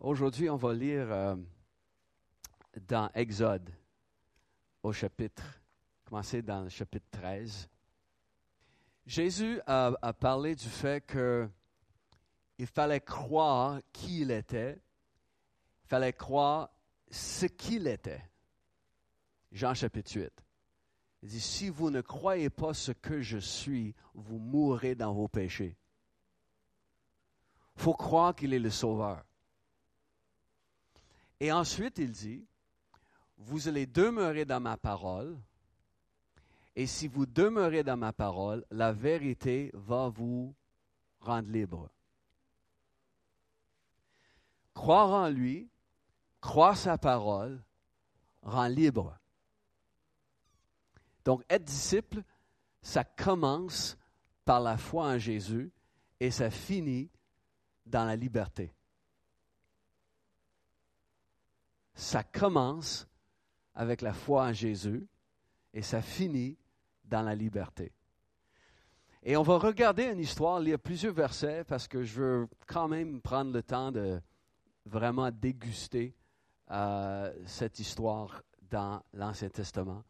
Aujourd'hui, on va lire euh, dans Exode au chapitre, commencer dans le chapitre 13. Jésus a, a parlé du fait qu'il fallait croire qui il était, il fallait croire ce qu'il était. Jean chapitre 8. Il dit, si vous ne croyez pas ce que je suis, vous mourrez dans vos péchés. Il faut croire qu'il est le Sauveur. Et ensuite, il dit, vous allez demeurer dans ma parole, et si vous demeurez dans ma parole, la vérité va vous rendre libre. Croire en lui, croire sa parole, rend libre. Donc, être disciple, ça commence par la foi en Jésus et ça finit dans la liberté. Ça commence avec la foi en Jésus et ça finit dans la liberté. Et on va regarder une histoire, lire plusieurs versets parce que je veux quand même prendre le temps de vraiment déguster euh, cette histoire dans l'Ancien Testament.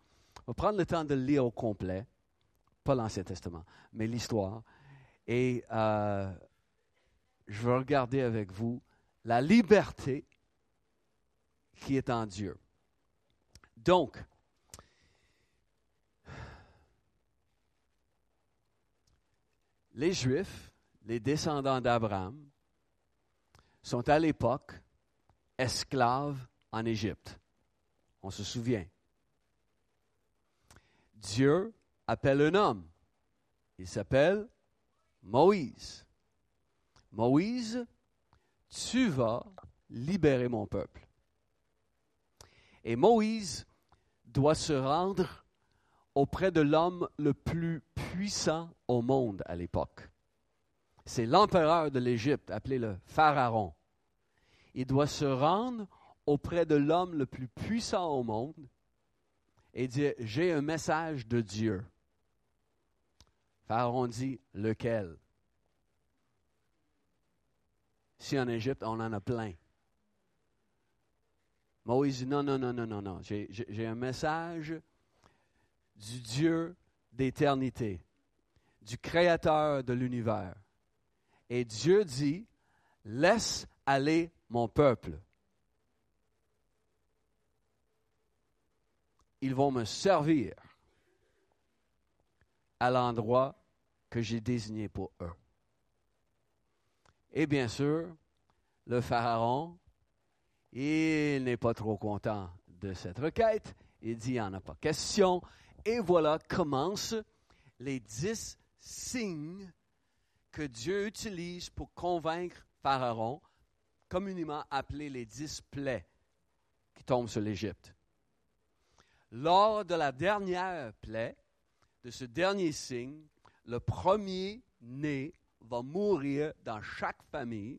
On va prendre le temps de lire au complet, pas l'Ancien Testament, mais l'histoire. Et euh, je veux regarder avec vous la liberté qui est en Dieu. Donc, les Juifs, les descendants d'Abraham, sont à l'époque esclaves en Égypte. On se souvient. Dieu appelle un homme. Il s'appelle Moïse. Moïse, tu vas libérer mon peuple. Et Moïse doit se rendre auprès de l'homme le plus puissant au monde à l'époque. C'est l'empereur de l'Égypte, appelé le Pharaon. Il doit se rendre auprès de l'homme le plus puissant au monde et dire, j'ai un message de Dieu. Pharaon dit, lequel? Si en Égypte, on en a plein. Moïse dit, non, non, non, non, non, non. J'ai un message du Dieu d'éternité, du Créateur de l'univers. Et Dieu dit, laisse aller mon peuple. Ils vont me servir à l'endroit que j'ai désigné pour eux. Et bien sûr, le Pharaon, il n'est pas trop content de cette requête. Il dit, il n'y en a pas question. Et voilà commencent les dix signes que Dieu utilise pour convaincre Pharaon, communément appelés les dix plaies qui tombent sur l'Égypte. Lors de la dernière plaie, de ce dernier signe, le premier né va mourir dans chaque famille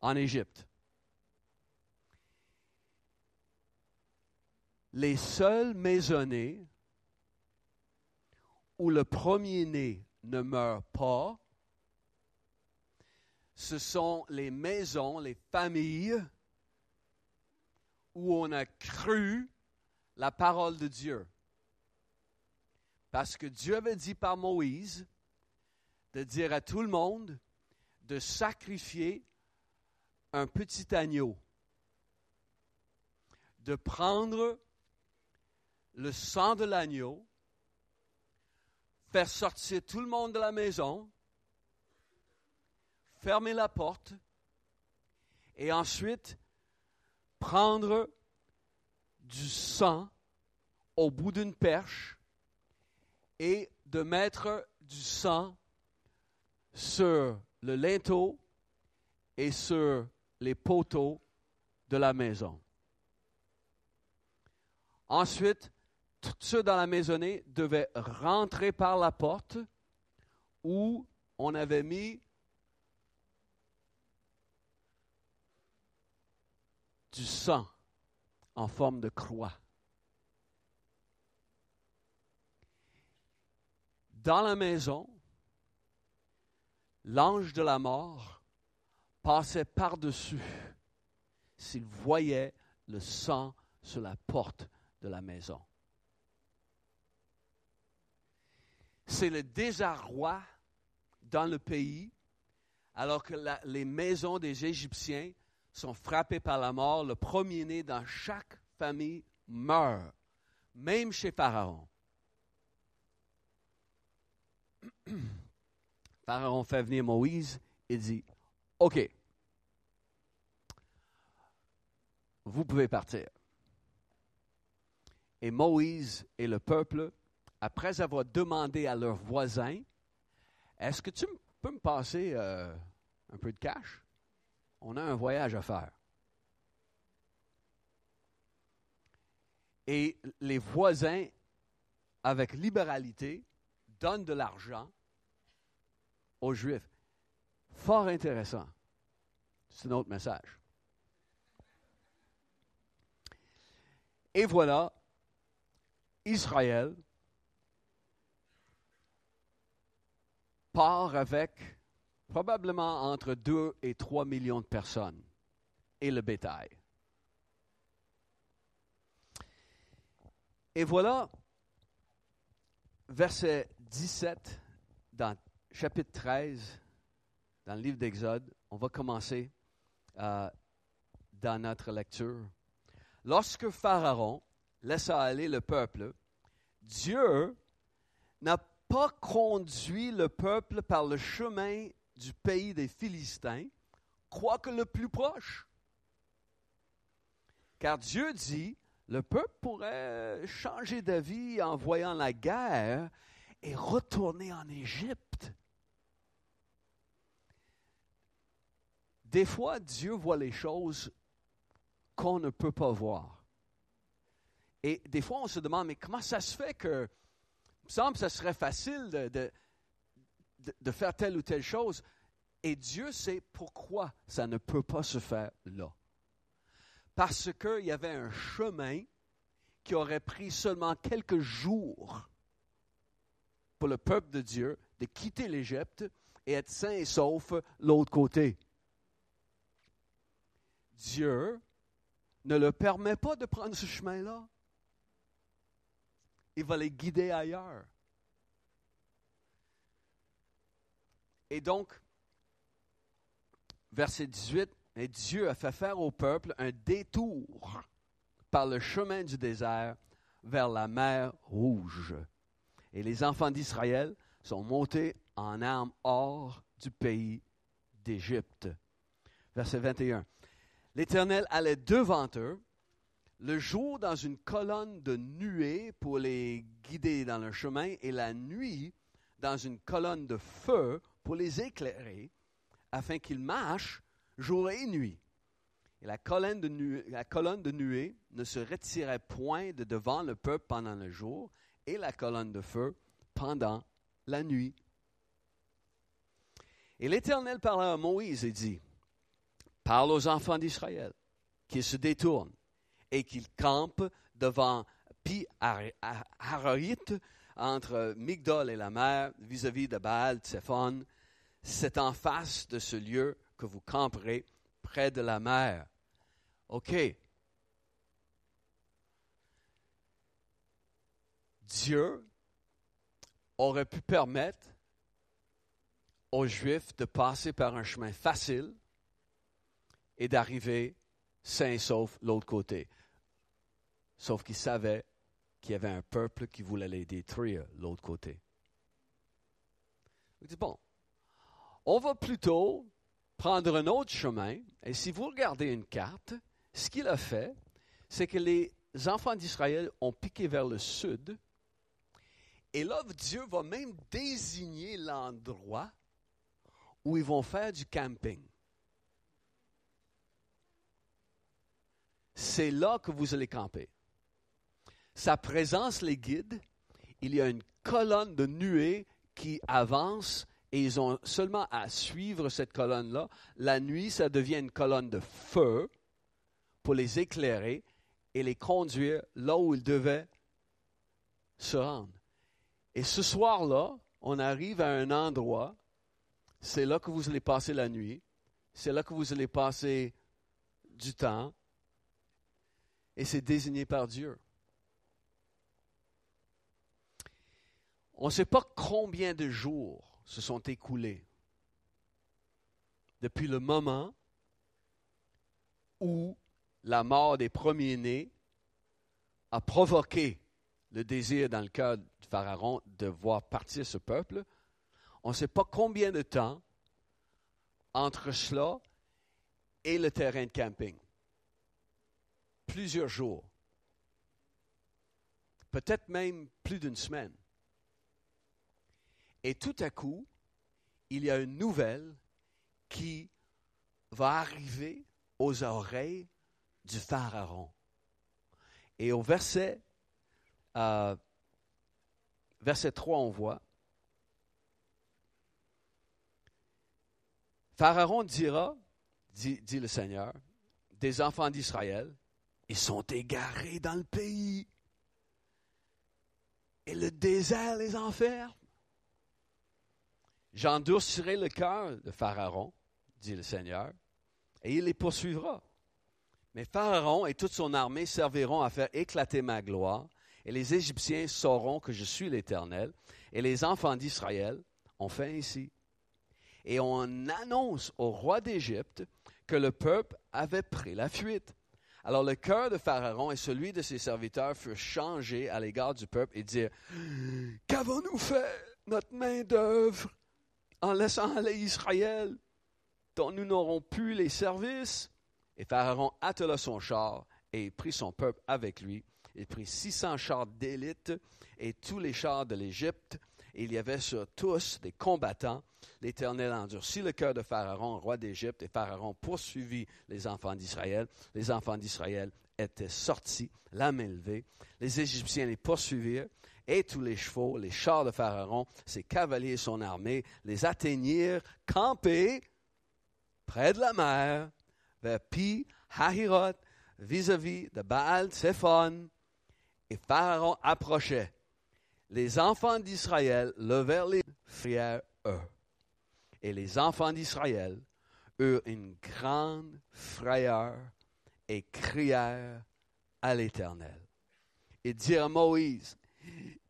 en Égypte. Les seuls maisonnés où le premier-né ne meurt pas, ce sont les maisons, les familles où on a cru la parole de Dieu. Parce que Dieu avait dit par Moïse de dire à tout le monde de sacrifier un petit agneau, de prendre le sang de l'agneau, faire sortir tout le monde de la maison, fermer la porte et ensuite prendre du sang au bout d'une perche et de mettre du sang sur le linteau et sur les poteaux de la maison. Ensuite, tous ceux dans la maisonnée devaient rentrer par la porte où on avait mis du sang en forme de croix. Dans la maison, l'ange de la mort passaient par-dessus s'ils voyaient le sang sur la porte de la maison. C'est le désarroi dans le pays alors que les maisons des Égyptiens sont frappées par la mort. Le premier-né dans chaque famille meurt, même chez Pharaon. Pharaon fait venir Moïse et dit, OK, vous pouvez partir. Et Moïse et le peuple, après avoir demandé à leurs voisins, est-ce que tu peux me passer euh, un peu de cash? On a un voyage à faire. Et les voisins, avec libéralité, donnent de l'argent aux Juifs. Fort intéressant. C'est un autre message. Et voilà, Israël part avec probablement entre 2 et 3 millions de personnes et le bétail. Et voilà, verset 17 dans chapitre 13, dans le livre d'Exode, on va commencer euh, dans notre lecture. Lorsque Pharaon laissa aller le peuple, Dieu n'a pas conduit le peuple par le chemin du pays des Philistins, quoique le plus proche. Car Dieu dit, le peuple pourrait changer d'avis en voyant la guerre et retourner en Égypte. Des fois, Dieu voit les choses qu'on ne peut pas voir. Et des fois, on se demande, mais comment ça se fait que, me semble que ça serait facile de, de, faire telle ou telle chose. Et Dieu sait pourquoi ça ne peut pas se faire là. Parce qu'il y avait un chemin qui aurait pris seulement quelques jours pour le peuple de Dieu de quitter l'Égypte et être sain et sauf l'autre côté. Dieu ne le permet pas de prendre ce chemin-là. Il va les guider ailleurs. Et donc, verset 18, et Dieu a fait faire au peuple un détour par le chemin du désert vers la mer Rouge. Et les enfants d'Israël sont montés en armes hors du pays d'Égypte. Verset 21. L'Éternel allait devant eux, le jour dans une colonne de nuée pour les guider dans le chemin, et la nuit dans une colonne de feu pour les éclairer, afin qu'ils marchent jour et nuit. Et la colonne, de nuée, la colonne de ne se retirait point de devant le peuple pendant le jour, et la colonne de feu pendant la nuit. Et l'Éternel parla à Moïse et dit, parle aux enfants d'Israël qu'ils se détournent et qu'ils campent devant Pi Haroït, entre Migdol et la mer, vis-à-vis de Baal Tsephon. C'est en face de ce lieu que vous camperez près de la mer. OK. Dieu aurait pu permettre aux Juifs de passer par un chemin facile et d'arriver sain et sauf l'autre côté. Sauf qu'il savait qu'il y avait un peuple qui voulait les détruire l'autre côté. Il dit, bon, on va plutôt prendre un autre chemin. Et si vous regardez une carte, ce qu'il a fait, c'est que les enfants d'Israël ont piqué vers le sud. Et là, Dieu va même désigner l'endroit où ils vont faire du camping. c'est là que vous allez camper. Sa présence les guide. Il y a une colonne de nuées qui avance et ils ont seulement à suivre cette colonne-là. La nuit, ça devient une colonne de feu pour les éclairer et les conduire là où ils devaient se rendre. Et ce soir-là, on arrive à un endroit, c'est là que vous allez passer la nuit, C'est là que vous allez passer du temps. Et c'est désigné par Dieu. On ne sait pas combien de jours se sont écoulés depuis le moment où la mort des premiers-nés a provoqué le désir dans le cœur du Pharaon de voir partir ce peuple. On ne sait pas combien de temps entre cela et le terrain de camping. Plusieurs jours. Peut-être même plus d'une semaine. Et tout à coup, il y a une nouvelle qui va arriver aux oreilles du Pharaon. Et au verset, euh, verset 3, on voit, Pharaon dira, dit, dit le Seigneur, des enfants d'Israël, ils sont égarés dans le pays. Et le désert les enferme. J'endurcirai le cœur de Pharaon, dit le Seigneur, et il les poursuivra. Mais Pharaon et toute son armée serviront à faire éclater ma gloire, et les Égyptiens sauront que je suis l'Éternel, et les enfants d'Israël ont fait ainsi. Et on annonce au roi d'Égypte que le peuple avait pris la fuite. Alors le cœur de Pharaon et celui de ses serviteurs furent changés à l'égard du peuple et dirent, Qu'avons-nous fait, notre main d'œuvre en laissant aller Israël, dont nous n'aurons plus les services. Et Pharaon attela son char et prit son peuple avec lui. Il prit six cents chars d'élite et tous les chars de l'Égypte. Il y avait sur tous des combattants. L'Éternel endurcit le cœur de Pharaon, roi d'Égypte, et Pharaon poursuivit les enfants d'Israël. Les enfants d'Israël étaient sortis, la main levée. Les Égyptiens les poursuivirent et tous les chevaux, les chars de Pharaon, ses cavaliers et son armée, les atteignirent campés près de la mer, vers Pi Hahiroth, vis-à-vis de Baal Tsephon, et Pharaon approchait. Les enfants d'Israël levèrent les frères eux. Et les enfants d'Israël eurent une grande frayeur et crièrent à l'Éternel. Et dirent à Moïse,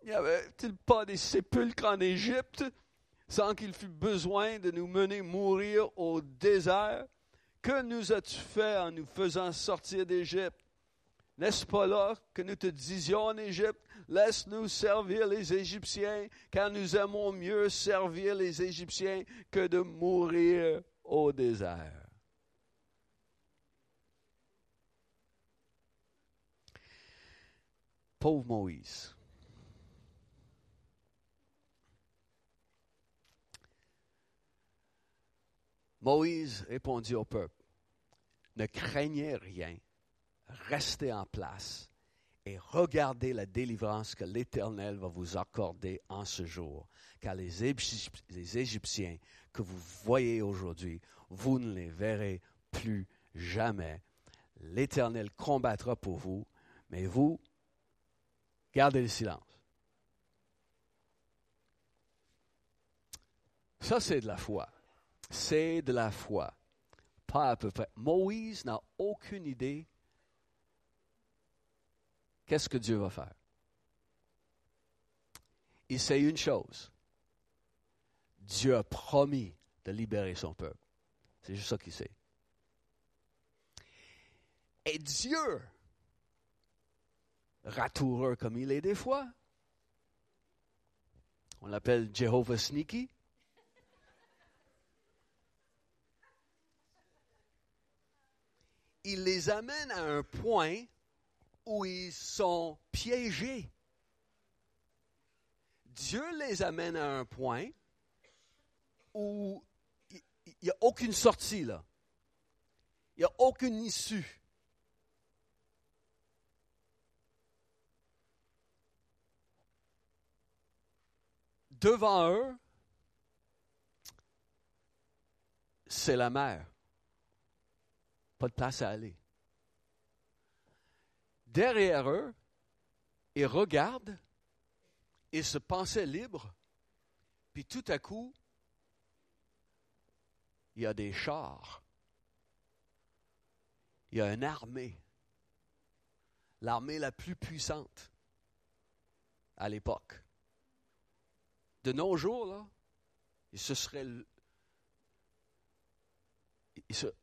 n'y avait-il pas des sépulcres en Égypte sans qu'il fût besoin de nous mener mourir au désert? Que nous as-tu fait en nous faisant sortir d'Égypte? N'est-ce pas là que nous te disions en Égypte, laisse-nous servir les Égyptiens, car nous aimons mieux servir les Égyptiens que de mourir au désert? Pauvre Moïse. Moïse répondit au peuple, ne craignez rien, restez en place et regardez la délivrance que l'Éternel va vous accorder en ce jour, car les, Égyptiens que vous voyez aujourd'hui, vous ne les verrez plus jamais. L'Éternel combattra pour vous, mais vous, gardez le silence. Ça, c'est de la foi c'est de la foi. Pas à peu près. Moïse n'a aucune idée qu'est-ce que Dieu va faire. Il sait une chose. Dieu a promis de libérer son peuple. C'est juste ça qu'il sait. Et Dieu, ratoureux comme il est des fois, on l'appelle Jehovah Sneaky, il les amène à un point où ils sont piégés. Dieu les amène à un point où il n'y a aucune sortie là. Il n'y a aucune issue. Devant eux, c'est la mer de place à aller. Derrière eux, ils regardent, ils se pensaient libres, puis tout à coup, il y a des chars il y a une armée, l'armée la plus puissante à l'époque. De nos jours, là, ils se seraient.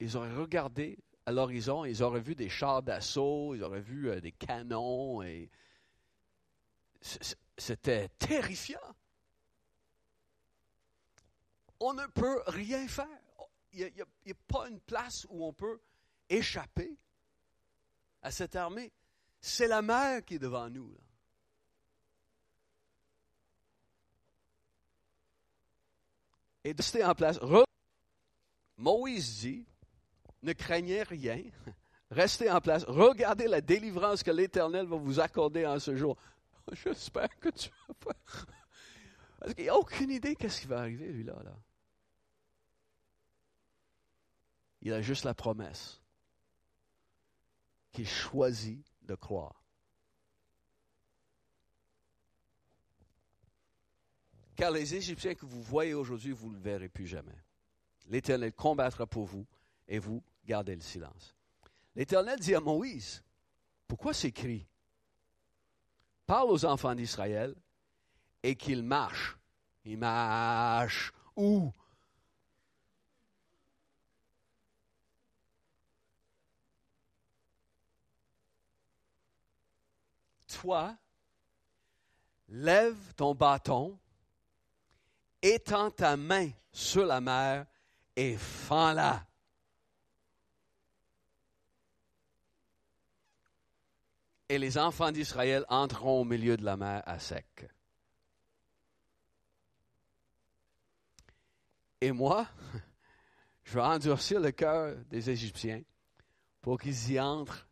Ils, auraient regardé à l'horizon, ils auraient vu des chars d'assaut, ils auraient vu euh, des canons, et c'était terrifiant. On ne peut rien faire. Il n'y a, pas une place où on peut échapper à cette armée. C'est la mer qui est devant nous. Et de rester en place. Moïse dit, ne craignez rien, restez en place, regardez la délivrance que l'Éternel va vous accorder en ce jour. J'espère que tu vas pas. Parce qu'il n'a aucune idée qu'est-ce qui va arriver, lui-là. Là. Il a juste la promesse qu'il choisit de croire. Car les Égyptiens que vous voyez aujourd'hui, vous ne le verrez plus jamais. L'Éternel combattra pour vous et vous gardez le silence. L'Éternel dit à Moïse, pourquoi s'écrit Parle aux enfants d'Israël et qu'ils marchent. Ils marchent où? Toi, lève ton bâton, étends ta main sur la mer et fends-la. Et les enfants d'Israël entreront au milieu de la mer à sec. Et moi, je vais endurcir le cœur des Égyptiens pour qu'ils y entrent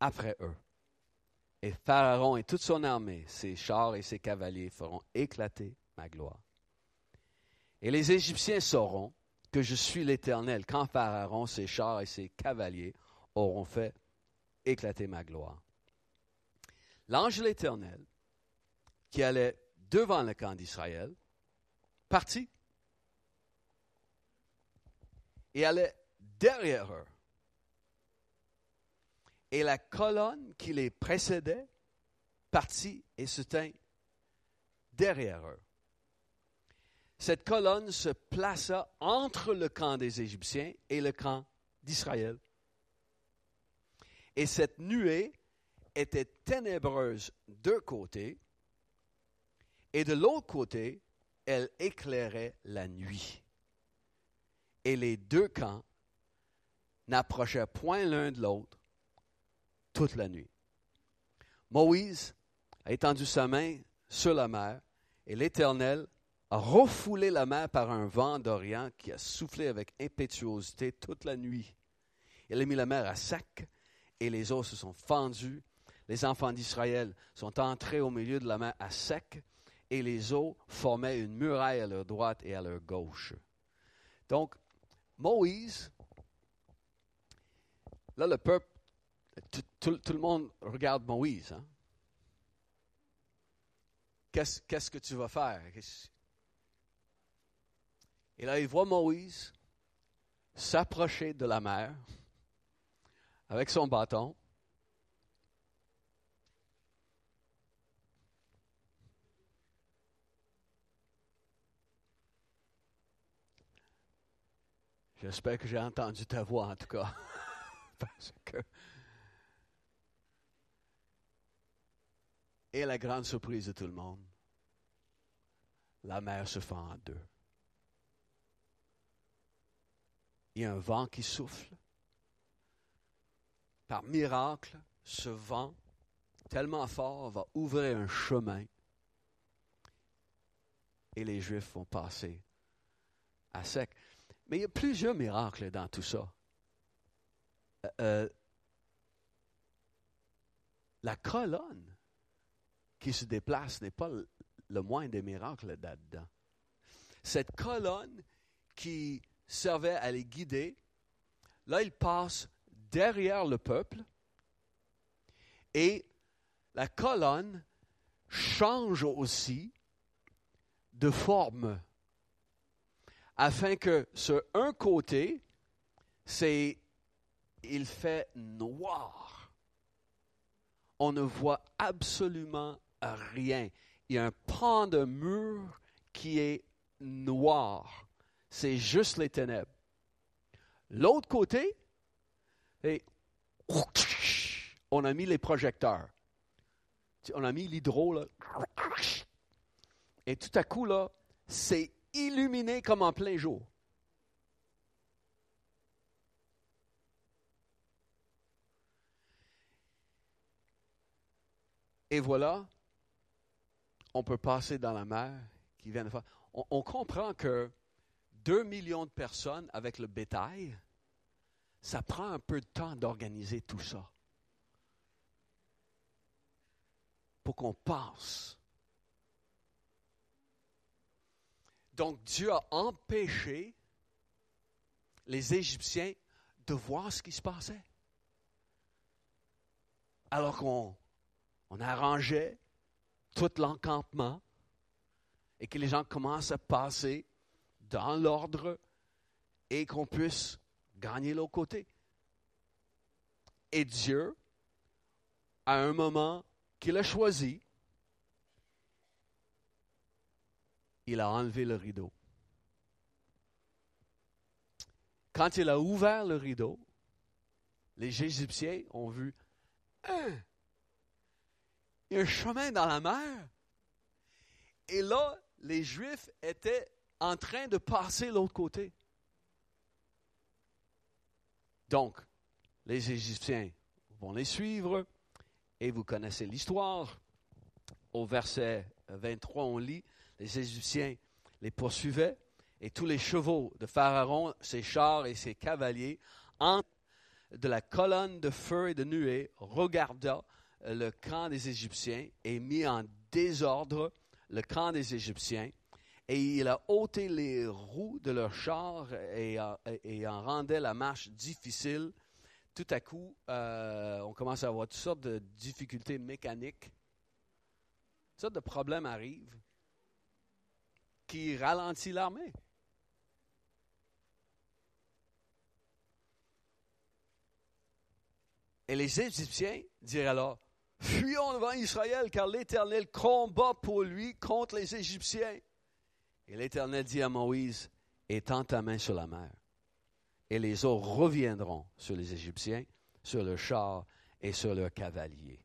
après eux. Et Pharaon et toute son armée, ses chars et ses cavaliers feront éclater ma gloire. Et les Égyptiens sauront que je suis l'Éternel quand Pharaon, ses chars et ses cavaliers auront fait éclater ma gloire. L'ange de l'Éternel, qui allait devant le camp d'Israël, partit et allait derrière eux. Et la colonne qui les précédait partit et se tint derrière eux cette colonne se plaça entre le camp des Égyptiens et le camp d'Israël. Et cette nuée était ténébreuse d'un côté, et de l'autre côté, elle éclairait la nuit. Et les deux camps n'approchaient point l'un de l'autre toute la nuit. Moïse a étendu sa main sur la mer, et l'Éternel a refoulé la mer par un vent d'Orient qui a soufflé avec impétuosité toute la nuit. Il a mis la mer à sec et les eaux se sont fendues. Les enfants d'Israël sont entrés au milieu de la mer à sec et les eaux formaient une muraille à leur droite et à leur gauche. Donc, Moïse, là le peuple, tout, le monde regarde Moïse. Hein? Qu'est-ce que tu vas faire? Et là, il voit Moïse s'approcher de la mer avec son bâton. J'espère que j'ai entendu ta voix en tout cas. Parce que. Et la grande surprise de tout le monde, la mer se fend en deux. il y a un vent qui souffle. Par miracle, ce vent tellement fort va ouvrir un chemin et les Juifs vont passer à sec. Mais il y a plusieurs miracles dans tout ça. Euh, euh, la colonne qui se déplace n'est pas le, moindre des miracles là-dedans. Cette colonne qui servait à les guider. Là, il passe derrière le peuple et la colonne change aussi de forme afin que sur un côté, il fait noir. On ne voit absolument rien. Il y a un pan de mur qui est noir. C'est juste les ténèbres. L'autre côté, on a mis les projecteurs. On a mis l'hydro. Et tout à coup, là, c'est illuminé comme en plein jour. Et voilà, on peut passer dans la mer qui vient de faire. On, comprend que 2 millions de personnes avec le bétail, ça prend un peu de temps d'organiser tout ça. Pour qu'on passe. Donc Dieu a empêché les Égyptiens de voir ce qui se passait. Alors qu'on on arrangeait tout l'encampement et que les gens commencent à passer dans l'ordre et qu'on puisse gagner l'autre côté. Et Dieu, à un moment qu'il a choisi, il a enlevé le rideau. Quand il a ouvert le rideau, les Égyptiens ont vu a un chemin dans la mer. Et là, les Juifs étaient en train de passer l'autre côté. Donc, les Égyptiens vont les suivre et vous connaissez l'histoire. Au verset 23, on lit, les Égyptiens les poursuivaient et tous les chevaux de Pharaon, ses chars et ses cavaliers, en de la colonne de feu et de nuée, regardaient le camp des Égyptiens et mis en désordre le camp des Égyptiens. Et il a ôté les roues de leurs chars et, en rendait la marche difficile. Tout à coup, euh, on commence à avoir toutes sortes de difficultés mécaniques. Toutes sortes de problèmes arrivent qui ralentissent l'armée. Et les Égyptiens dirent alors, Fuyons devant Israël, car l'Éternel combat pour lui contre les Égyptiens. Et l'Éternel dit à Moïse, étends ta main sur la mer, et les eaux reviendront sur les Égyptiens, sur leurs chars et sur leurs cavaliers.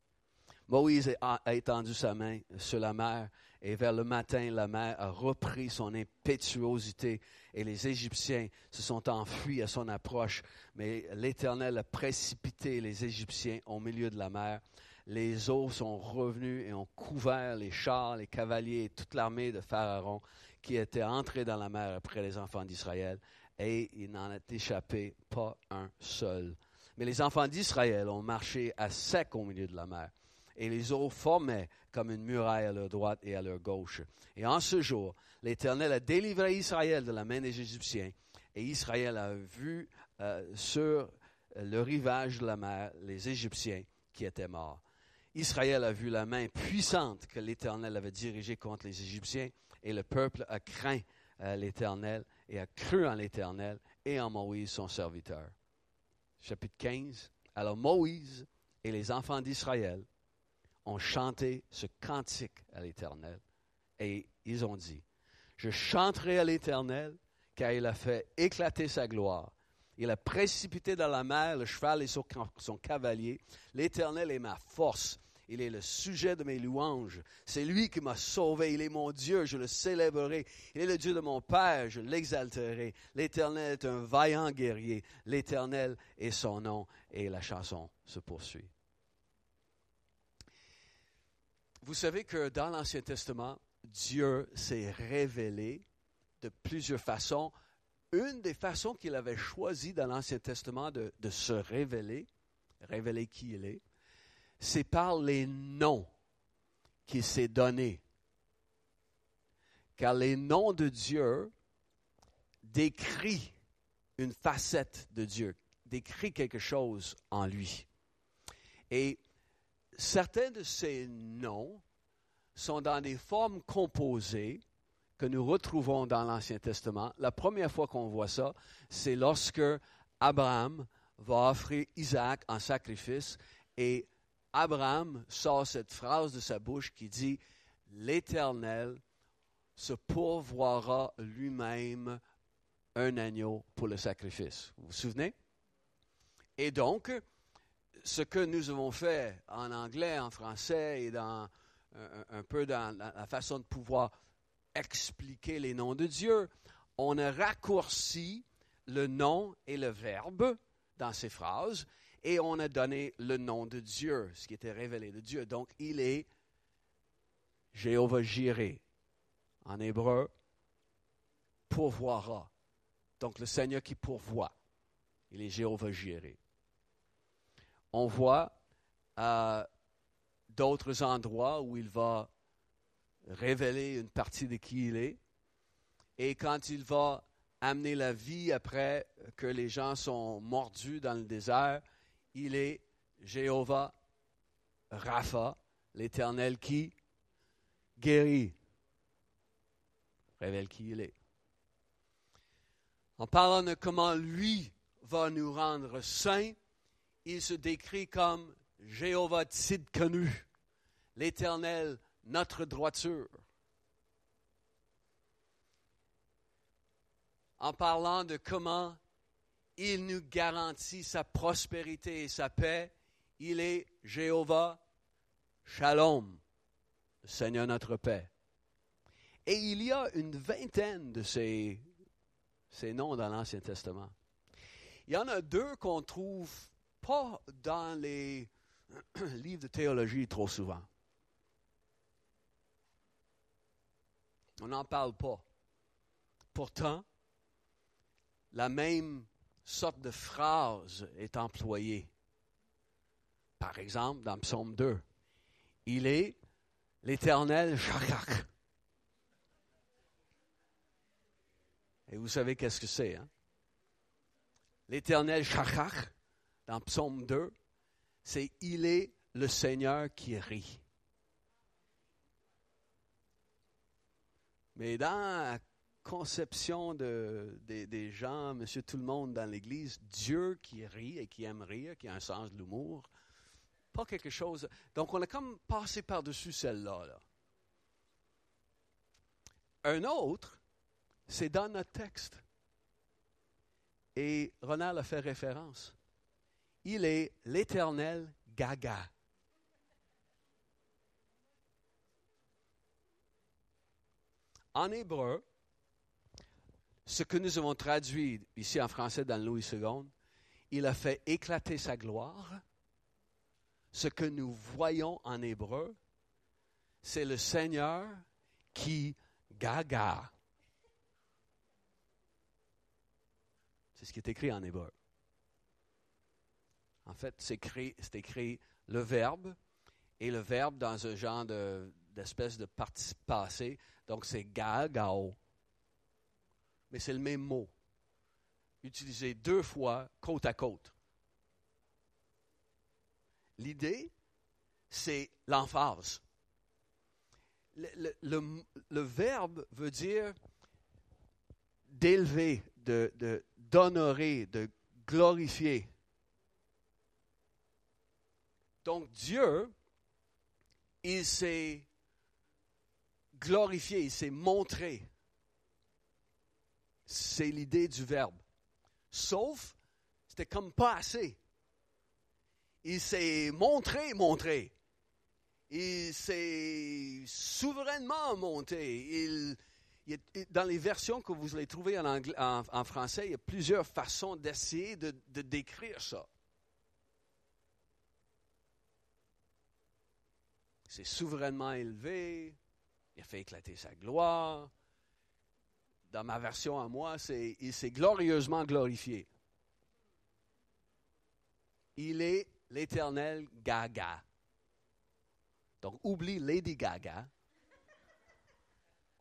Moïse a étendu sa main sur la mer, et vers le matin, la mer a repris son impétuosité, et les Égyptiens se sont enfuis à son approche. Mais l'Éternel a précipité les Égyptiens au milieu de la mer, les eaux sont revenues et ont couvert les chars, les cavaliers et toute l'armée de Pharaon qui était entrée dans la mer après les enfants d'Israël, et il n'en est échappé pas un seul. Mais les enfants d'Israël ont marché à sec au milieu de la mer, et les eaux formaient comme une muraille à leur droite et à leur gauche. Et en ce jour, l'Éternel a délivré Israël de la main des Égyptiens, et Israël a vu euh, sur le rivage de la mer les Égyptiens qui étaient morts. Israël a vu la main puissante que l'Éternel avait dirigée contre les Égyptiens, et le peuple a craint euh, l'Éternel et a cru en l'Éternel et en Moïse, son serviteur. Chapitre 15. Alors Moïse et les enfants d'Israël ont chanté ce cantique à l'Éternel, et ils ont dit, je chanterai à l'Éternel, car il a fait éclater sa gloire. Il a précipité dans la mer le cheval et son, cavalier. L'Éternel est ma force. Il est le sujet de mes louanges. C'est lui qui m'a sauvé. Il est mon Dieu, je le célébrerai. Il est le Dieu de mon Père, je l'exalterai. L'Éternel est un vaillant guerrier. L'Éternel est son nom. Et la chanson se poursuit. Vous savez que dans l'Ancien Testament, Dieu s'est révélé de plusieurs façons une des façons qu'il avait choisi dans l'Ancien Testament de, se révéler, révéler qui il est, c'est par les noms qu'il s'est donnés. Car les noms de Dieu décrivent une facette de Dieu, décrit quelque chose en lui. Et certains de ces noms sont dans des formes composées que nous retrouvons dans l'Ancien Testament. La première fois qu'on voit ça, c'est lorsque Abraham va offrir Isaac en sacrifice et Abraham sort cette phrase de sa bouche qui dit, l'Éternel se pourvoira lui-même un agneau pour le sacrifice. Vous vous souvenez? Et donc, ce que nous avons fait en anglais, en français et dans un, peu dans la façon de pouvoir expliquer les noms de Dieu, on a raccourci le nom et le verbe dans ces phrases et on a donné le nom de Dieu, ce qui était révélé de Dieu. Donc, il est Jéhovah Jireh. En hébreu, pourvoira. Donc, le Seigneur qui pourvoit. Il est Jéhovah Jireh. On voit à d'autres endroits où il va révéler une partie de qui il est. Et quand il va amener la vie après que les gens sont mordus dans le désert, il est Jéhovah Rapha, l'Éternel qui guérit. Révèle qui il est. En parlant de comment lui va nous rendre saints, il se décrit comme Jéhovah Tzidkenu, l'Éternel, notre droiture. En parlant de comment il nous garantit sa prospérité et sa paix. Il est Jéhovah Shalom, Seigneur notre paix. Et il y a une vingtaine de ces, ces noms dans l'Ancien Testament. Il y en a deux qu'on trouve pas dans les livres de théologie trop souvent. On n'en parle pas. Pourtant, la même sorte de phrase est employée. Par exemple, dans Psaume 2, il est l'éternel Shachak. Et vous savez qu'est-ce que c'est, hein? L'éternel Shachak, dans Psaume 2, c'est il est le Seigneur qui rit. Mais dans conception de, des gens, monsieur tout le monde dans l'Église, Dieu qui rit et qui aime rire, qui a un sens de l'humour, pas quelque chose. Donc on a comme passé par-dessus celle-là. Là. Un autre, c'est dans notre texte. Et Ronald a fait référence. Il est l'éternel Gaga. En hébreu, ce que nous avons traduit ici en français dans Louis II, il a fait éclater sa gloire. Ce que nous voyons en hébreu, c'est le Seigneur qui gaga. C'est ce qui est écrit en hébreu. En fait, c'est écrit, le verbe et le verbe dans un genre d'espèce de, participe passé. Donc, c'est gagao mais c'est le même mot, utilisé deux fois côte à côte. L'idée, c'est l'emphase. Le, verbe veut dire d'élever, de, d'honorer, de glorifier. Donc Dieu, il s'est glorifié, il s'est montré c'est l'idée du verbe. Sauf, c'était comme pas assez. Il s'est montré, montré. Il s'est souverainement monté. Il, dans les versions que vous allez trouver en, français, il y a plusieurs façons d'essayer de, de décrire ça. C'est souverainement élevé, il a fait éclater sa gloire, dans ma version à moi, il s'est glorieusement glorifié. Il est l'éternel Gaga. Donc, oublie Lady Gaga.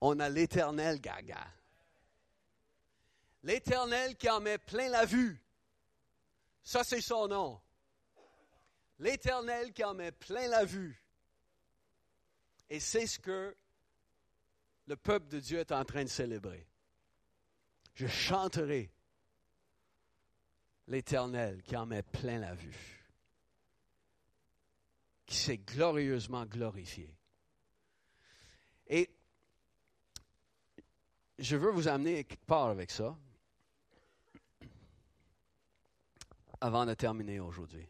On a l'éternel Gaga. L'éternel qui en met plein la vue. Ça, c'est son nom. L'éternel qui en met plein la vue. Et c'est ce que le peuple de Dieu est en train de célébrer je chanterai l'Éternel qui en met plein la vue, qui s'est glorieusement glorifié. Et je veux vous amener quelque part avec ça, avant de terminer aujourd'hui.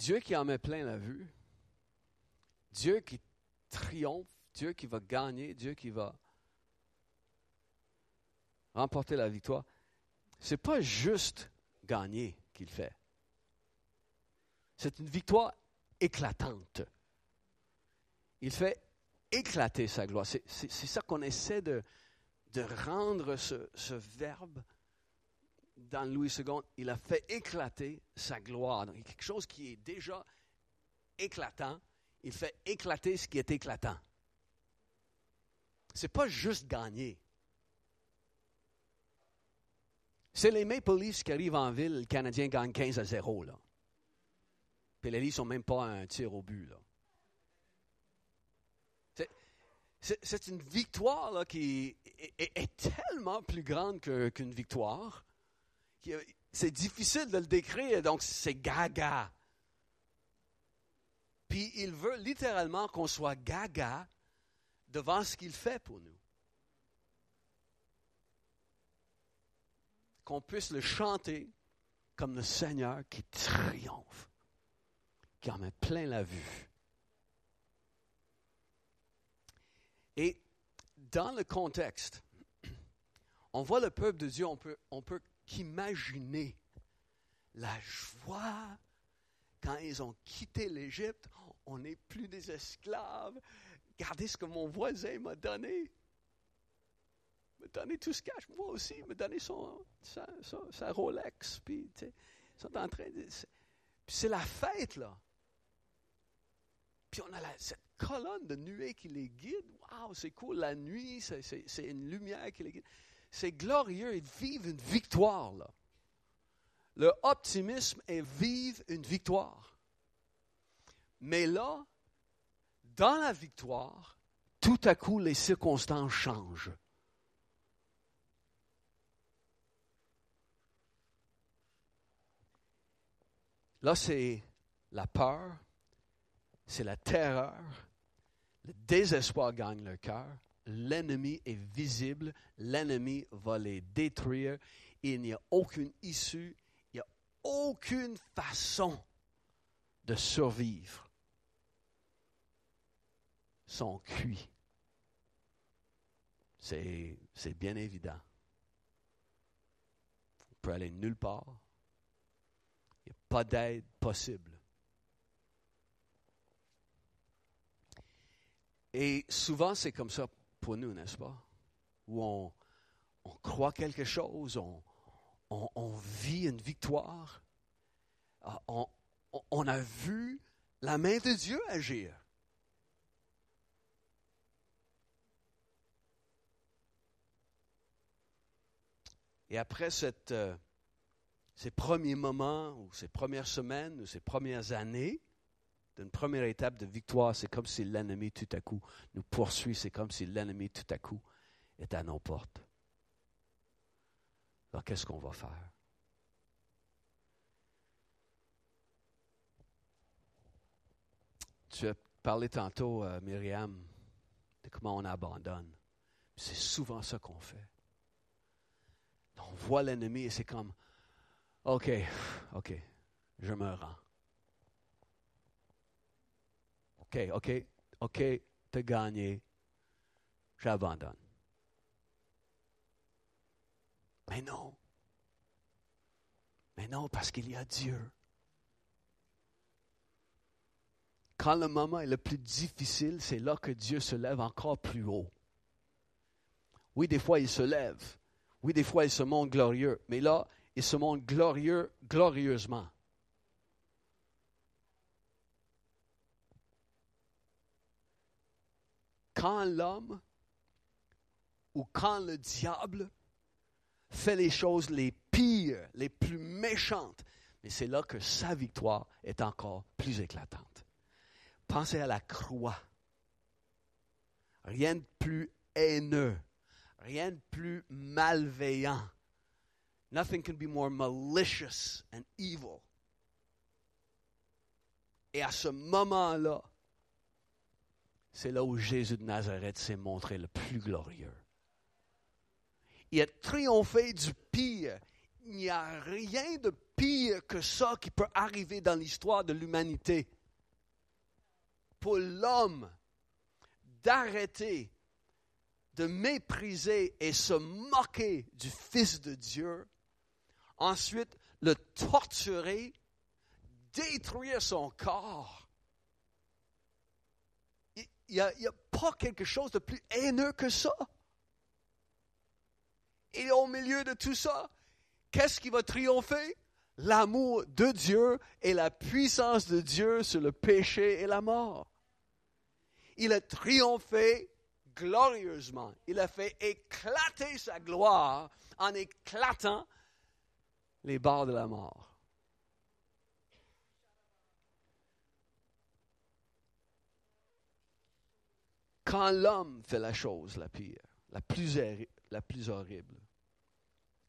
Dieu qui en met plein la vue, Dieu qui triomphe, Dieu qui va gagner, Dieu qui va remporter la victoire, c'est pas juste gagner qu'il fait. C'est une victoire éclatante. Il fait éclater sa gloire. C'est ça qu'on essaie de, de rendre ce, ce verbe dans Louis II, il a fait éclater sa gloire. Donc, il y a quelque chose qui est déjà éclatant, il fait éclater ce qui est éclatant. C'est pas juste gagner. C'est les Maple Leafs qui arrivent en ville, le Canadien gagne 15 à 0. Là. Puis les Leafs sont même pas un tir au but. Là. C'est, une victoire là, qui est, tellement plus grande qu'une victoire c'est difficile de le décrire, donc c'est gaga. Puis il veut littéralement qu'on soit gaga devant ce qu'il fait pour nous. Qu'on puisse le chanter comme le Seigneur qui triomphe, qui en met plein la vue. Et dans le contexte, on voit le peuple de Dieu, on peut, on peut qu'imaginer la joie quand ils ont quitté l'Égypte. On n'est plus des esclaves. Regardez ce que mon voisin m'a donné. M'a donné tout ce cash. Moi aussi, m'a donné son, sa, Rolex. Puis, ils sont en train de. C'est la fête, là. Puis on a cette colonne de nuée qui les guide. Waouh, c'est cool. La nuit, c'est une lumière qui les guide c'est glorieux. Ils vivent une victoire. Là. Le optimisme est vivre une victoire. Mais là, dans la victoire, tout à coup, les circonstances changent. Là, c'est la peur, c'est la terreur, le désespoir gagne le cœur, l'ennemi est visible, l'ennemi va les détruire, il n'y a aucune issue, il n'y a aucune façon de survivre. Sont cuits. C'est, c'est bien évident. On peut aller nulle part. Il n'y a pas d'aide possible. Et souvent, c'est comme ça pour nous, n'est-ce pas? Où on, croit quelque chose, on, vit une victoire. Ah, on, a vu la main de Dieu agir. Et après euh, ces premiers moments, ou ces premières semaines, ou ces premières années, une première étape de victoire, c'est comme si l'ennemi tout à coup nous poursuit, c'est comme si l'ennemi tout à coup est à nos portes. Alors qu'est-ce qu'on va faire? Tu as parlé tantôt, euh, Myriam, de comment on abandonne. C'est souvent ça qu'on fait. On voit l'ennemi et c'est comme, OK, OK, je me rends. OK, OK, OK, t'as gagné, j'abandonne. Mais non. Mais non, parce qu'il y a Dieu. Quand le moment est le plus difficile, c'est là que Dieu se lève encore plus haut. Oui, des fois, il se lève. Oui, des fois, il se montre glorieux. Mais là, il se montre glorieux, glorieusement. Quand l'homme ou quand le diable fait les choses les pires, les plus méchantes, mais c'est là que sa victoire est encore plus éclatante. Pensez à la croix. Rien de plus haineux, rien de plus malveillant. Nothing can be more malicious and evil. Et à ce moment-là, c'est là où Jésus de Nazareth s'est montré le plus glorieux. Il a triomphé du pire. Il n'y a rien de pire que ça qui peut arriver dans l'histoire de l'humanité. Pour l'homme d'arrêter, de mépriser et se moquer du Fils de Dieu, ensuite le torturer, détruire son corps. Il n'y a, a, pas quelque chose de plus haineux que ça. Et au milieu de tout ça, qu'est-ce qui va triompher? L'amour de Dieu et la puissance de Dieu sur le péché et la mort. Il a triomphé glorieusement. Il a fait éclater sa gloire en éclatant les barres de la mort. Quand l'homme fait la chose la pire, la plus, horrible,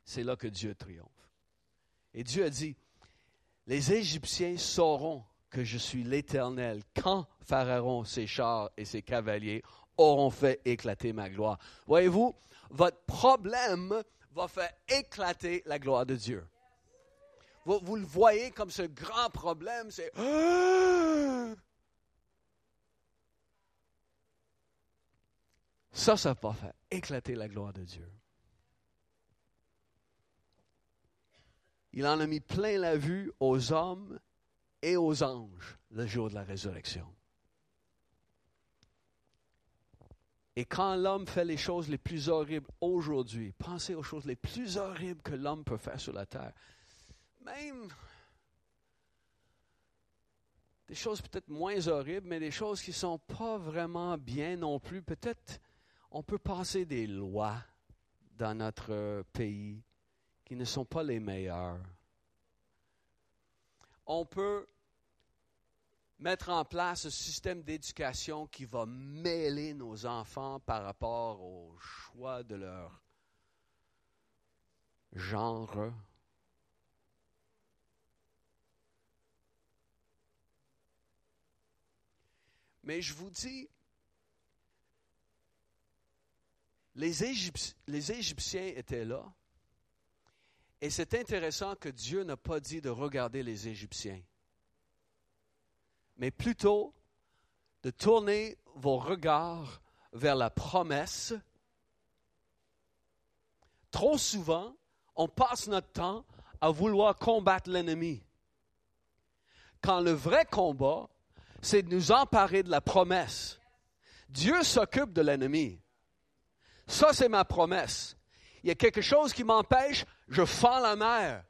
c'est là que Dieu triomphe. Et Dieu a dit, les Égyptiens sauront que je suis l'Éternel quand Pharaon, ses chars et ses cavaliers auront fait éclater ma gloire. Voyez-vous, votre problème va faire éclater la gloire de Dieu. Vous, vous le voyez comme ce grand problème, c'est... Ça, ça va faire éclater la gloire de Dieu. Il en a mis plein la vue aux hommes et aux anges le jour de la résurrection. Et quand l'homme fait les choses les plus horribles aujourd'hui, pensez aux choses les plus horribles que l'homme peut faire sur la terre. Même des choses peut-être moins horribles, mais des choses qui ne sont pas vraiment bien non plus. Peut-être on peut passer des lois dans notre pays qui ne sont pas les meilleures. On peut mettre en place un système d'éducation qui va mêler nos enfants par rapport au choix de leur genre. Mais je vous dis, les, Égyptiens étaient là. Et c'est intéressant que Dieu n'a pas dit de regarder les Égyptiens, mais plutôt de tourner vos regards vers la promesse. Trop souvent, on passe notre temps à vouloir combattre l'ennemi. Quand le vrai combat, c'est de nous emparer de la promesse. Dieu s'occupe de l'ennemi. Ça, c'est ma promesse. Il y a quelque chose qui m'empêche, je fends la mer.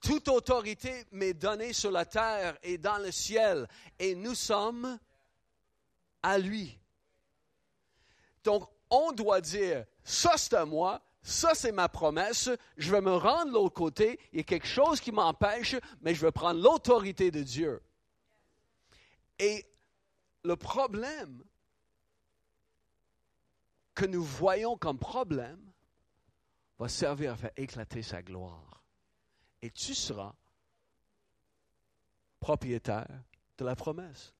Toute autorité m'est donnée sur la terre et dans le ciel, et nous sommes à lui. Donc, on doit dire, ça c'est à moi, ça c'est ma promesse, je vais me rendre de l'autre côté, il y a quelque chose qui m'empêche, mais je vais prendre l'autorité de Dieu. Et le problème que nous voyons comme problème va servir à faire éclater sa gloire. Et tu seras propriétaire de la promesse.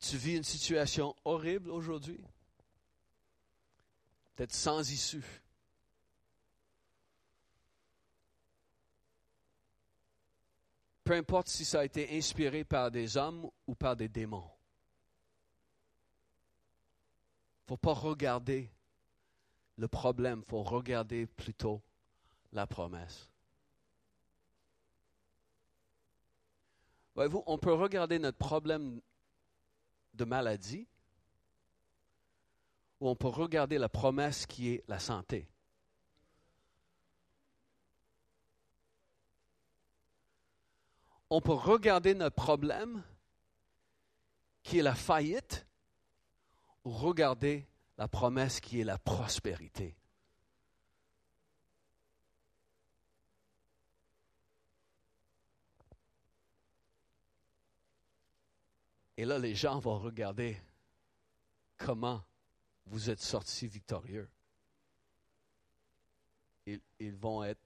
Tu vis une situation horrible aujourd'hui, peut-être sans issue. Peu importe si ça a été inspiré par des hommes ou par des démons. Il ne faut pas regarder le problème, il faut regarder plutôt la promesse. Voyez-vous, on peut regarder notre problème de maladie ou on peut regarder la promesse qui est la santé. on peut regarder notre problème, qui est la faillite, ou regarder la promesse qui est la prospérité. Et là, les gens vont regarder comment vous êtes sortis victorieux. Ils, ils vont être...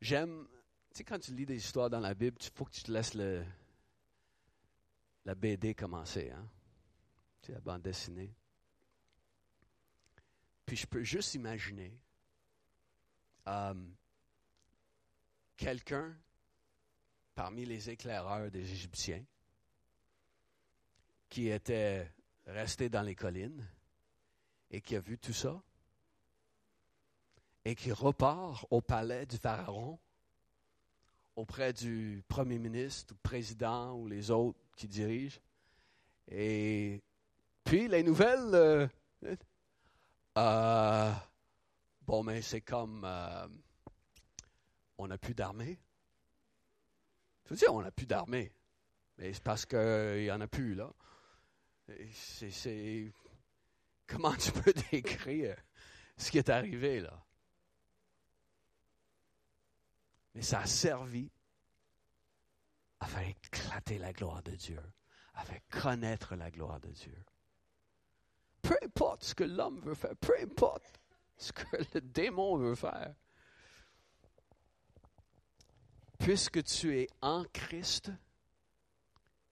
J'aime tu sais, quand tu lis des histoires dans la Bible, il faut que tu te laisses le, la BD commencer, hein? Tu sais, la bande dessinée. Puis je peux juste imaginer euh, quelqu'un parmi les éclaireurs des Égyptiens qui était resté dans les collines et qui a vu tout ça et qui repart au palais du Pharaon auprès du premier ministre ou président ou les autres qui dirigent. Et puis les nouvelles, euh, euh, bon, mais c'est comme euh, on n'a plus d'armée. Je veux dire, on n'a plus d'armée, mais c'est parce qu'il n'y en a plus là. Comment tu peux décrire ce qui est arrivé là? Mais ça a servi à faire éclater la gloire de Dieu, à faire connaître la gloire de Dieu. Peu importe ce que l'homme veut faire, peu importe ce que le démon veut faire, puisque tu es en Christ,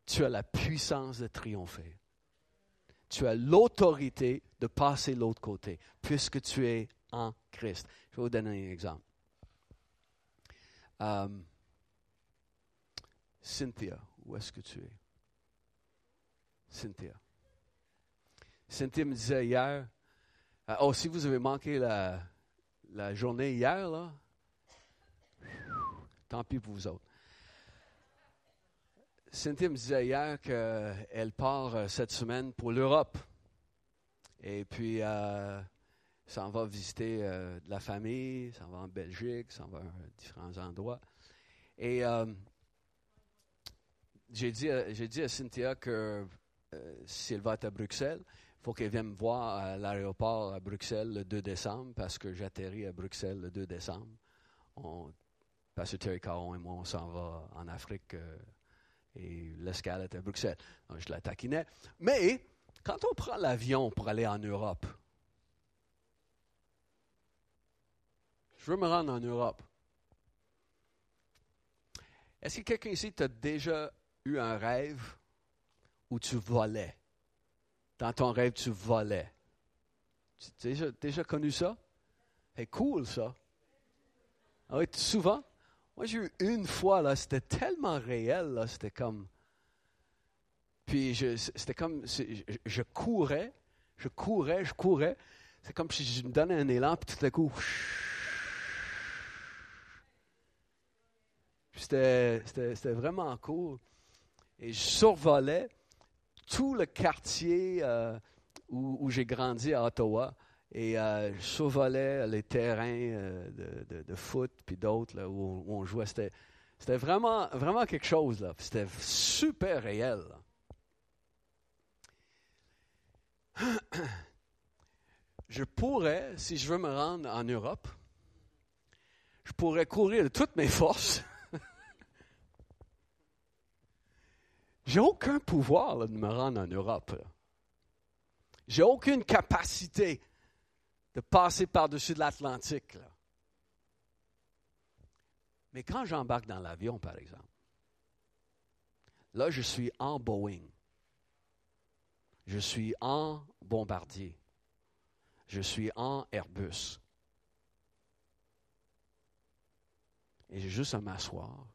tu as la puissance de triompher. Tu as l'autorité de passer l'autre côté, puisque tu es en Christ. Je vais vous donner un exemple. Um, Cynthia, où est-ce que tu es? Cynthia. Cynthia me disait hier, euh, oh, si vous avez manqué la, la journée hier, là, tant pis pour vous autres. Cynthia me disait hier qu'elle part euh, cette semaine pour l'Europe. Et puis, euh, s'en va visiter euh, de la famille, s'en va en Belgique, s'en va à différents endroits. Et euh, j'ai dit, j'ai dit à Cynthia que euh, si elle va à Bruxelles, il faut qu'elle vienne me voir à l'aéroport à Bruxelles le 2 décembre, parce que j'atterris à Bruxelles le 2 décembre. On, Pasteur Terry Caron et moi, on s'en va en Afrique et l'escale est à Bruxelles. Donc, je la taquinais. Mais quand on prend l'avion pour aller en Europe, Je veux me rendre en Europe. Est-ce que quelqu'un ici t'a déjà eu un rêve où tu volais? Dans ton rêve, tu volais. Tu as déjà, connu ça? C'est cool, ça. Ah oui, souvent? Moi, j'ai eu une fois, là, c'était tellement réel, là, c'était comme... Puis, c'était comme... Je, je, courais, je courais, je courais. C'est comme si je me donnais un élan, puis tout à coup... C'était vraiment cool. Et je survolais tout le quartier euh, où, j'ai grandi à Ottawa. Et euh, je survolais les terrains euh, de, foot puis d'autres où, on jouait. C'était vraiment, vraiment quelque chose. C'était super réel. Je pourrais, si je veux me rendre en Europe, je pourrais courir de toutes mes forces J'ai aucun pouvoir de me rendre en Europe. J'ai aucune capacité de passer par-dessus de l'Atlantique. Mais quand j'embarque dans l'avion, par exemple, là, je suis en Boeing. Je suis en Bombardier. Je suis en Airbus. Et j'ai juste à m'asseoir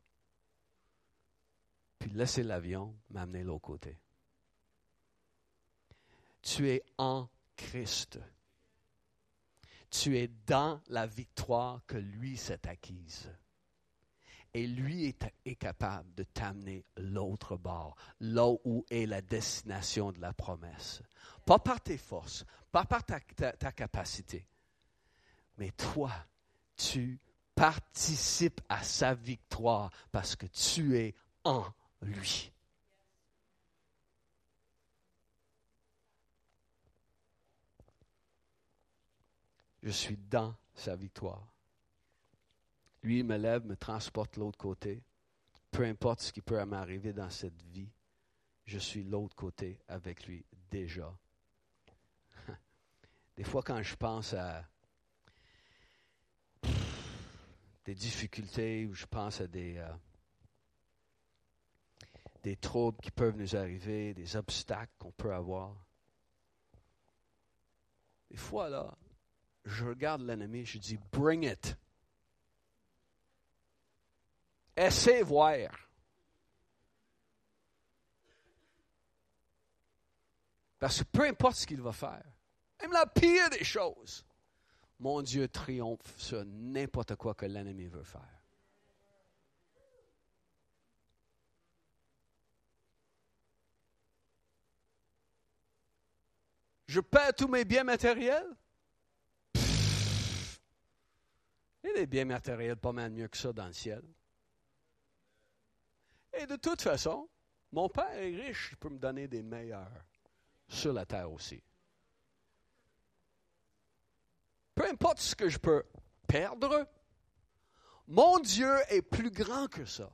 puis laisser l'avion m'amener l'autre côté. Tu es en Christ. Tu es dans la victoire que lui s'est acquise. Et lui est, capable de t'amener l'autre bord, là où est la destination de la promesse. Pas par tes forces, pas par ta, ta capacité, mais toi, tu participes à sa victoire parce que tu es en lui. Je suis dans sa victoire. Lui me lève, me transporte de l'autre côté. Peu importe ce qui peut m'arriver dans cette vie, je suis l'autre côté avec lui déjà. Des fois, quand je pense à des difficultés ou je pense à des, euh, des troubles qui peuvent nous arriver, des obstacles qu'on peut avoir, des fois, là, je regarde l'ennemi, je dis, bring it. Essaie voir. Parce que peu importe ce qu'il va faire, même la pire des choses, mon Dieu triomphe sur n'importe quoi que l'ennemi veut faire. Je perds tous mes biens matériels? Il y a des biens matériels pas mal mieux que ça dans le ciel. Et de toute façon, mon Père est riche, il peut me donner des meilleurs sur la terre aussi. Peu importe ce que je peux perdre, mon Dieu est plus grand que ça.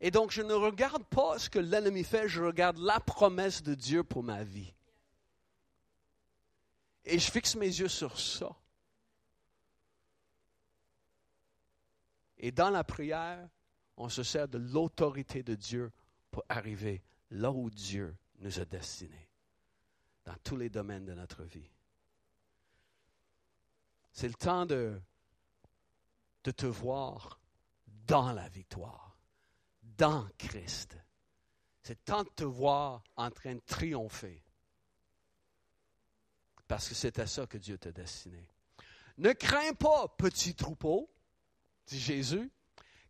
Et donc, je ne regarde pas ce que l'ennemi fait, je regarde la promesse de Dieu pour ma vie. Et je fixe mes yeux sur ça. Et dans la prière, on se sert de l'autorité de Dieu pour arriver là où Dieu nous a destinés, dans tous les domaines de notre vie. C'est le temps de, te voir dans la victoire, dans Christ. C'est le temps de te voir en train de triompher. Parce que c'est à ça que Dieu t'a destiné. Ne crains pas, petit troupeau, dit Jésus,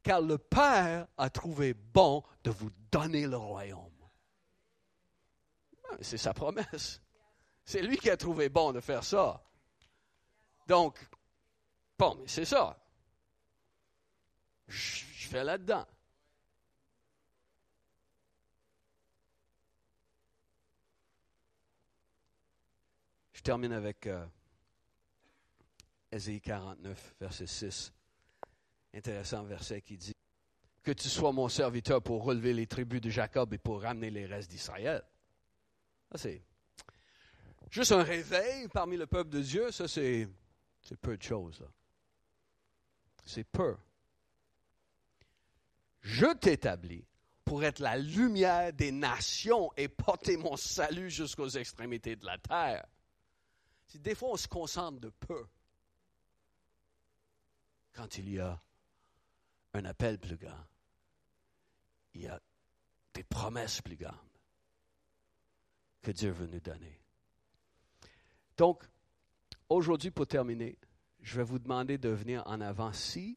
car le Père a trouvé bon de vous donner le royaume. C'est sa promesse. C'est lui qui a trouvé bon de faire ça. Donc, bon, mais c'est ça. Je, je fais là-dedans. Je termine avec euh, Ésaïe 49, verset 6 intéressant verset qui dit Que tu sois mon serviteur pour relever les tribus de Jacob et pour ramener les restes d'Israël. Ça, c'est juste un réveil parmi le peuple de Dieu. Ça, c'est, c'est peu de choses. C'est peu. Je t'établis pour être la lumière des nations et porter mon salut jusqu'aux extrémités de la terre. Des fois, on se concentre de peu quand il y a un appel plus grand. Il y a des promesses plus grandes que Dieu veut nous donner. Donc, aujourd'hui, pour terminer, je vais vous demander de venir en avant si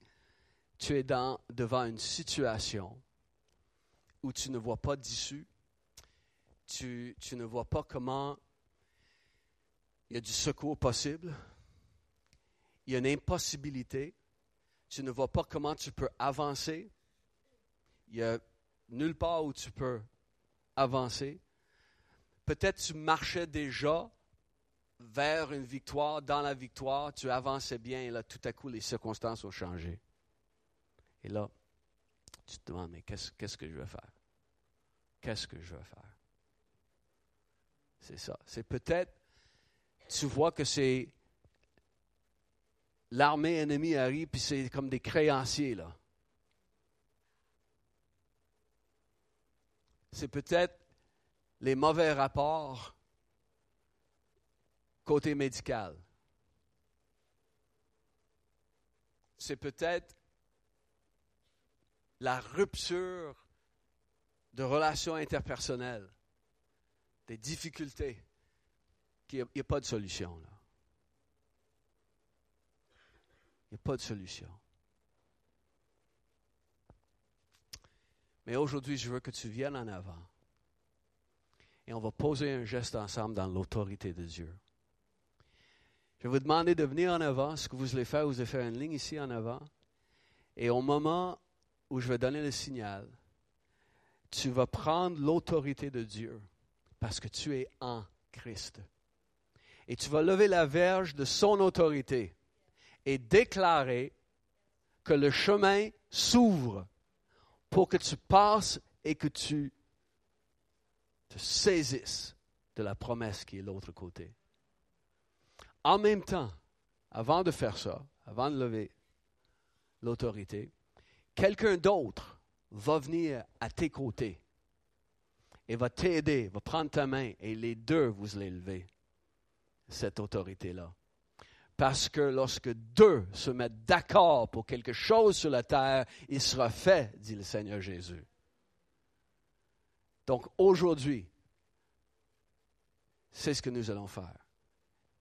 tu es devant une situation où tu ne vois pas d'issue, tu ne vois pas comment il y a du secours possible, il y a une impossibilité, tu ne vois pas comment tu peux avancer. Il n'y a nulle part où tu peux avancer. Peut-être tu marchais déjà vers une victoire, dans la victoire, tu avançais bien et là, tout à coup, les circonstances ont changé. Et là, tu te demandes, mais qu'est-ce, qu'est-ce que je vais faire? Qu'est-ce que je vais faire? C'est ça. C'est peut-être, tu vois que c'est l'armée ennemie arrive, puis c'est comme des créanciers, là. C'est peut-être les mauvais rapports côté médical. C'est peut-être la rupture de relations interpersonnelles, des difficultés, qu'il n'y a, pas de solution. Là. Il n'y a pas de solution. Mais aujourd'hui, je veux que tu viennes en avant. Et on va poser un geste ensemble dans l'autorité de Dieu. Je vais vous demander de venir en avant. Ce que vous allez faire, vous allez faire une ligne ici en avant. Et au moment où je vais donner le signal, tu vas prendre l'autorité de Dieu parce que tu es en Christ. Et tu vas lever la verge de son autorité et déclarer que le chemin s'ouvre pour que tu passes et que tu te saisissent de la promesse qui est l'autre côté. En même temps, avant de faire ça, avant de lever l'autorité, quelqu'un d'autre va venir à tes côtés et va t'aider, va prendre ta main et les deux vous lever cette autorité-là. Parce que lorsque deux se mettent d'accord pour quelque chose sur la terre, il sera fait, dit le Seigneur Jésus. Donc aujourd'hui, c'est ce que nous allons faire.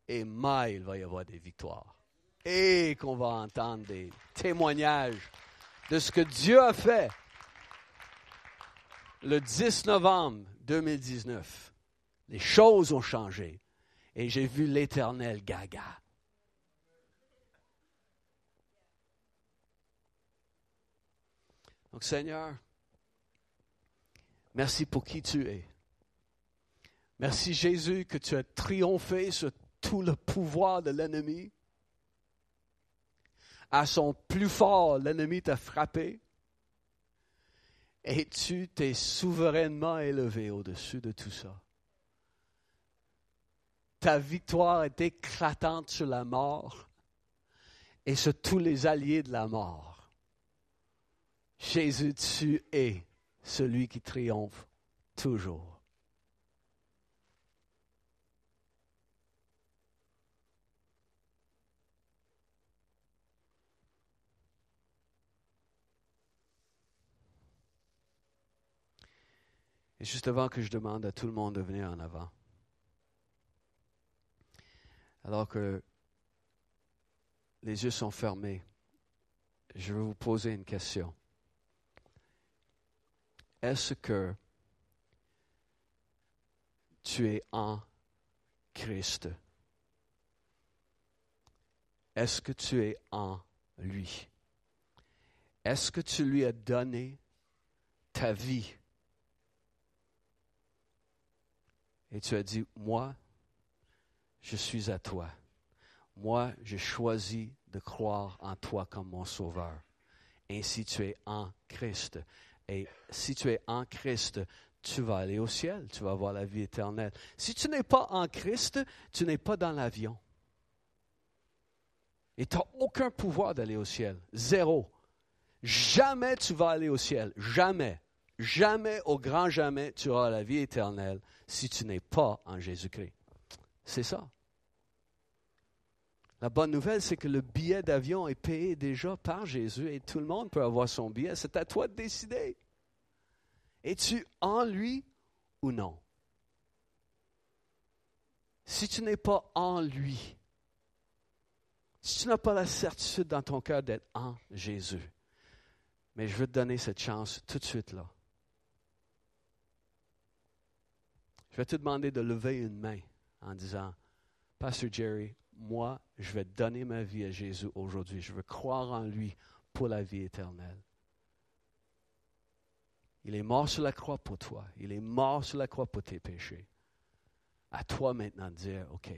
Et mais il va y avoir des victoires. Et qu'on va entendre des témoignages de ce que Dieu a fait le 10 novembre 2019. Les choses ont changé. Et j'ai vu l'éternel gaga. Donc Seigneur, merci pour qui tu es. Merci Jésus que tu as triomphé sur tout le pouvoir de l'ennemi. À son plus fort, l'ennemi t'a frappé. Et tu t'es souverainement élevé au-dessus de tout ça. Ta victoire est éclatante sur la mort et sur tous les alliés de la mort. Jésus, tu es celui qui triomphe toujours. Et juste avant que je demande à tout le monde de venir en avant, alors que les yeux sont fermés, je vais vous poser une question est-ce que tu es en Christ? Est-ce que tu es en lui? Est-ce que tu lui as donné ta vie? Et tu as dit, moi, je suis à toi. Moi, j'ai choisi de croire en toi comme mon sauveur. Ainsi, tu es en Christ. Et si tu es en Christ, tu vas aller au ciel, tu vas avoir la vie éternelle. Si tu n'es pas en Christ, tu n'es pas dans l'avion. Et tu n'as aucun pouvoir d'aller au ciel. Zéro. Jamais tu vas aller au ciel. Jamais. Jamais, au grand jamais, tu auras la vie éternelle si tu n'es pas en Jésus-Christ. C'est ça. La bonne nouvelle, c'est que le billet d'avion est payé déjà par Jésus et tout le monde peut avoir son billet. C'est à toi de décider. Es-tu en lui ou non? Si tu n'es pas en lui, si tu n'as pas la certitude dans ton cœur d'être en Jésus, mais je veux te donner cette chance tout de suite là. Je vais te demander de lever une main en disant, Pasteur Jerry, moi, je vais donner ma vie à Jésus aujourd'hui. Je veux croire en lui pour la vie éternelle. Il est mort sur la croix pour toi. Il est mort sur la croix pour tes péchés. À toi maintenant de dire, OK,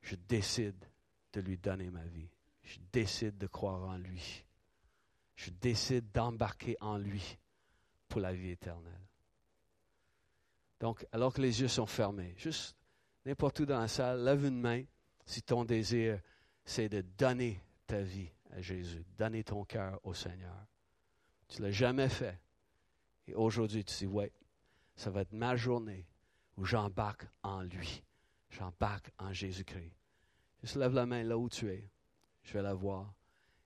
je décide de lui donner ma vie. Je décide de croire en lui. Je décide d'embarquer en lui pour la vie éternelle. Donc, alors que les yeux sont fermés, juste n'importe où dans la salle, lève une main si ton désir, c'est de donner ta vie à Jésus, donner ton cœur au Seigneur. Tu ne l'as jamais fait. Et aujourd'hui, tu dis, ouais, ça va être ma journée où j'embarque en lui. J'embarque en Jésus-Christ. Juste lève la main là où tu es. Je vais la voir.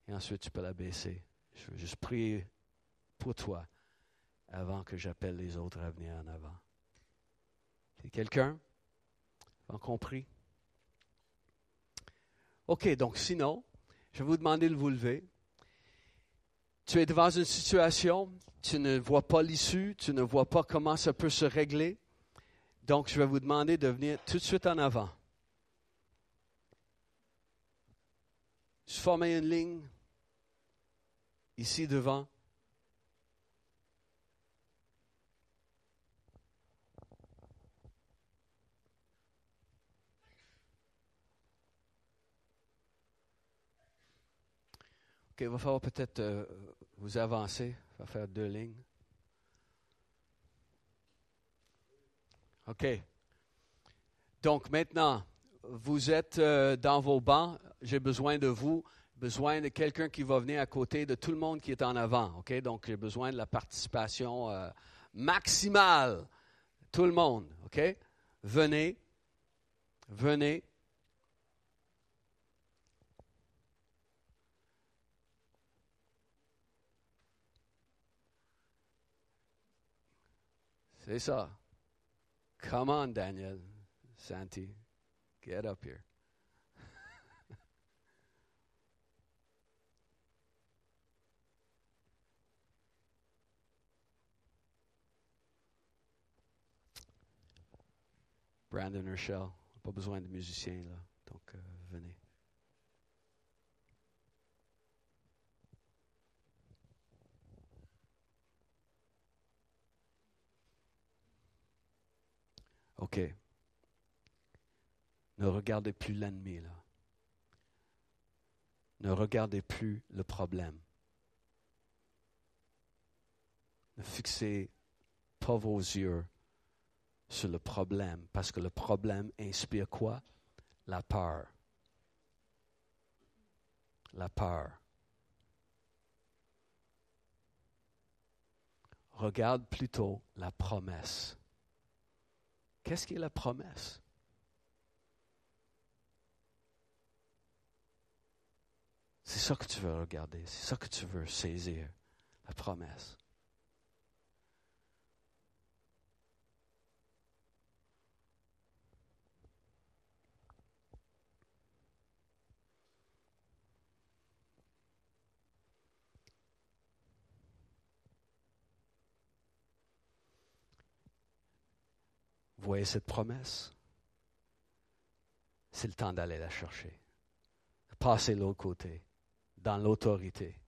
Et ensuite, tu peux la baisser. Je veux juste prier pour toi avant que j'appelle les autres à venir en avant. Quelqu'un? compris? OK, donc sinon, je vais vous demander de vous lever. Tu es devant une situation, tu ne vois pas l'issue, tu ne vois pas comment ça peut se régler. Donc, je vais vous demander de venir tout de suite en avant. Je former une ligne ici devant. Il va falloir peut-être euh, vous avancer, va faire deux lignes. OK. Donc maintenant, vous êtes euh, dans vos bancs. J'ai besoin de vous, besoin de quelqu'un qui va venir à côté de tout le monde qui est en avant. OK? Donc j'ai besoin de la participation euh, maximale. Tout le monde. OK? Venez. Venez. C'est ça. Come on, Daniel, Santi, get up here. Brandon Herschel, pas besoin de musiciens là, donc euh, OK. Ne regardez plus l'ennemi, là. Ne regardez plus le problème. Ne fixez pas vos yeux sur le problème, parce que le problème inspire quoi? La peur. La peur. Regarde plutôt la promesse. Qu'est-ce qui est la promesse? C'est ça que tu veux regarder, c'est ça que tu veux saisir, la promesse. Vous voyez cette promesse? C'est le temps d'aller la chercher. Passer l'autre côté, dans l'autorité.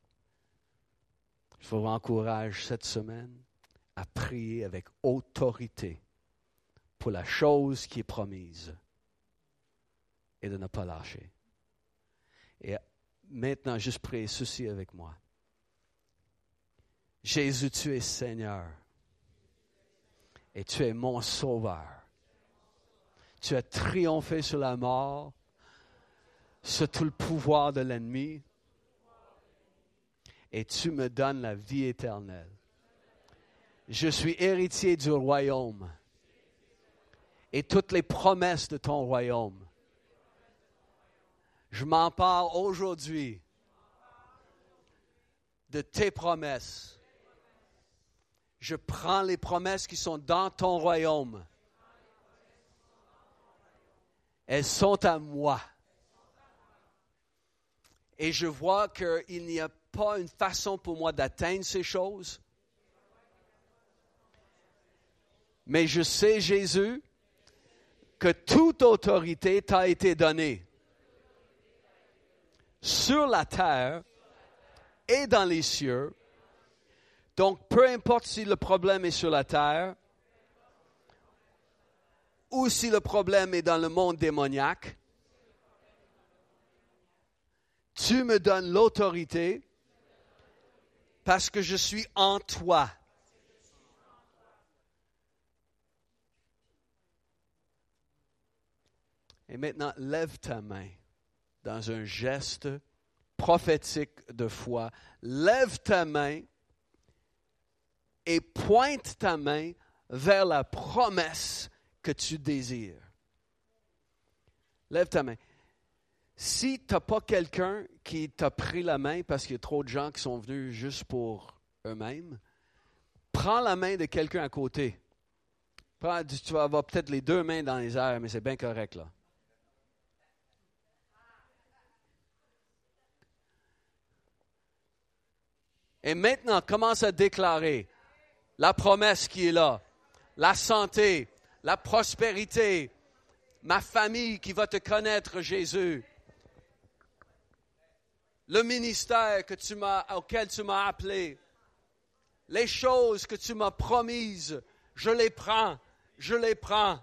Je vous encourage cette semaine à prier avec autorité pour la chose qui est promise et de ne pas lâcher. Et maintenant, juste priez ceci avec moi. Jésus, tu es Seigneur et tu es mon sauveur. Tu as triomphé sur la mort, sur tout le pouvoir de l'ennemi, et tu me donnes la vie éternelle. Je suis héritier du royaume et toutes les promesses de ton royaume. Je m'empare aujourd'hui de tes promesses je prends les promesses qui sont dans ton royaume. Elles sont à moi. Et je vois qu'il n'y a pas une façon pour moi d'atteindre ces choses. Mais je sais, Jésus, que toute autorité t'a été donnée sur la terre et dans les cieux donc, peu importe si le problème est sur la terre ou si le problème est dans le monde démoniaque, tu me donnes l'autorité parce que je suis en toi. Et maintenant, lève ta main dans un geste prophétique de foi. Lève ta main et pointe ta main vers la promesse que tu désires. Lève ta main. Si tu n'as pas quelqu'un qui t'a pris la main parce qu'il y a trop de gens qui sont venus juste pour eux-mêmes, prends la main de quelqu'un à côté. tu vas avoir peut-être les deux mains dans les airs, mais c'est bien correct là. Et maintenant, commence à déclarer la promesse qui est là, la santé, la prospérité, ma famille qui va te connaître, Jésus, le ministère auquel tu m'as appelé, les choses que tu m'as promises, je les prends, je les prends.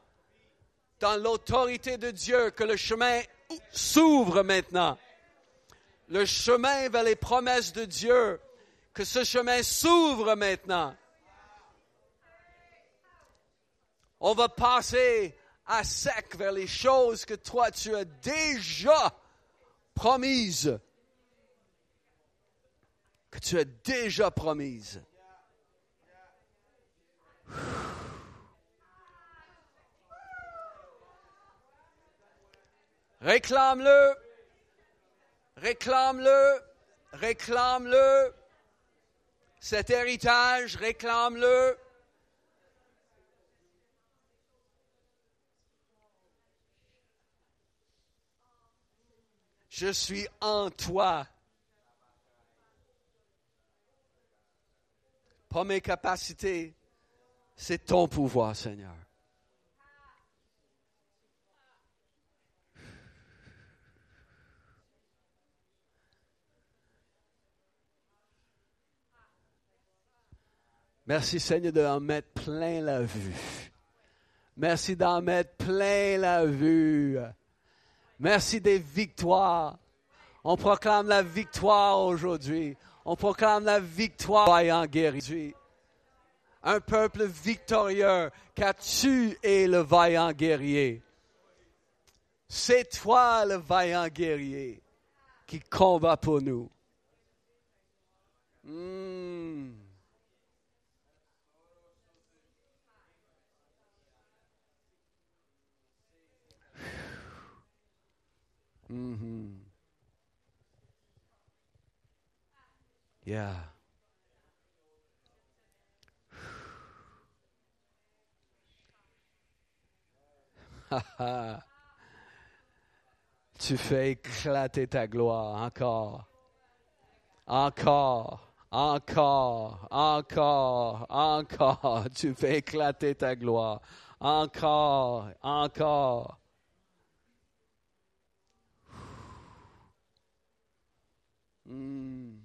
Dans l'autorité de Dieu, que le chemin s'ouvre maintenant. Le chemin vers les promesses de Dieu, que ce chemin s'ouvre maintenant. On va passer à sec vers les choses que toi tu as déjà promises. Que tu as déjà promises. Réclame-le. Réclame-le. Réclame-le. Cet héritage, réclame-le. Je suis en toi. Pas mes capacités, c'est ton pouvoir, Seigneur. Merci Seigneur d'en mettre plein la vue. Merci d'en mettre plein la vue. Merci des victoires. On proclame la victoire aujourd'hui. On proclame la victoire vaillant guéri. Un peuple victorieux, car tu es le vaillant guerrier. C'est toi le vaillant guerrier qui combat pour nous. Hmm. Mm-hmm. Yeah. tu fais éclater ta gloire encore. Encore. Encore, encore, encore, tu fais éclater ta gloire. Encore, encore. Mm.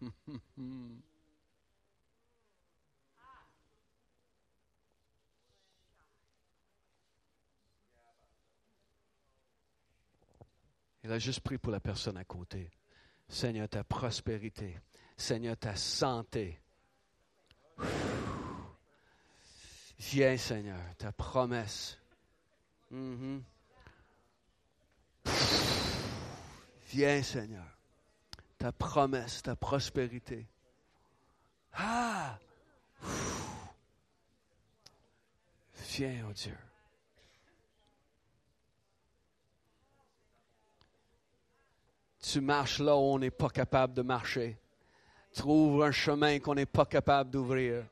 Il a juste pris pour la personne à côté. Seigneur, ta prospérité. Seigneur, ta santé. Viens, Seigneur, ta promesse. Mm-hmm. Viens, Seigneur, ta promesse, ta prospérité. Ah! Viens, oh Dieu. Tu marches là où on n'est pas capable de marcher. Trouve un chemin qu'on n'est pas capable d'ouvrir.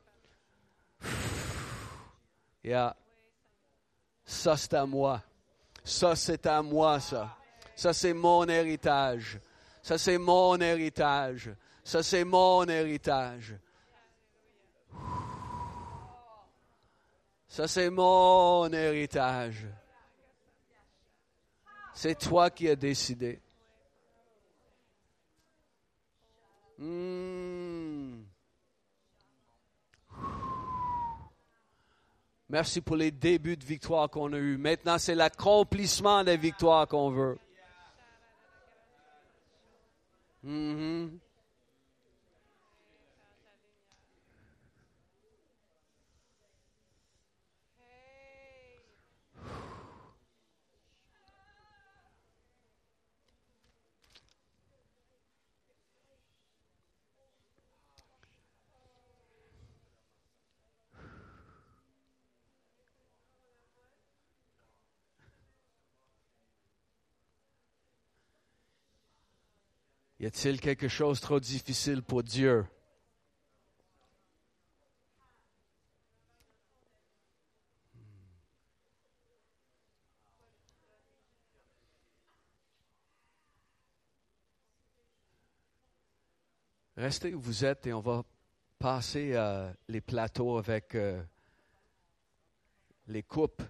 Ça, c'est à moi. Ça, c'est à moi, ça. Ça, c'est mon héritage. Ça, c'est mon héritage. Ça, c'est mon héritage. Ça, c'est mon héritage. C'est toi qui as décidé. Hmm. Merci pour les débuts de victoire qu'on a eus. Maintenant, c'est l'accomplissement des victoires qu'on veut. Mm-hmm. Y a-t-il quelque chose trop difficile pour Dieu? Restez où vous êtes et on va passer euh, les plateaux avec euh, les coupes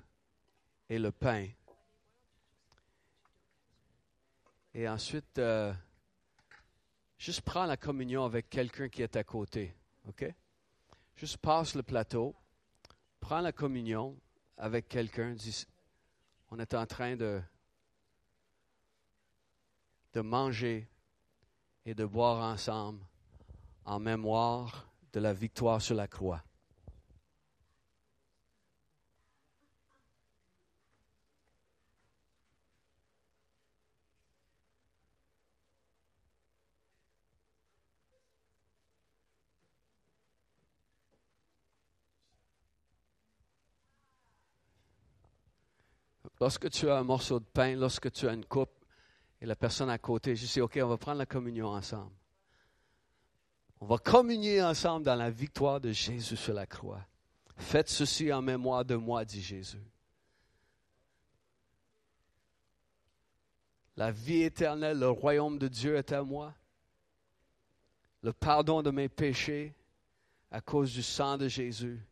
et le pain. Et ensuite, euh, Juste prends la communion avec quelqu'un qui est à côté. OK? Juste passe le plateau. Prends la communion avec quelqu'un. On est en train de manger et de boire ensemble en mémoire de la victoire sur la croix. Lorsque tu as un morceau de pain, lorsque tu as une coupe et la personne à côté, je dis, OK, on va prendre la communion ensemble. On va communier ensemble dans la victoire de Jésus sur la croix. Faites ceci en mémoire de moi, dit Jésus. La vie éternelle, le royaume de Dieu est à moi. Le pardon de mes péchés à cause du sang de Jésus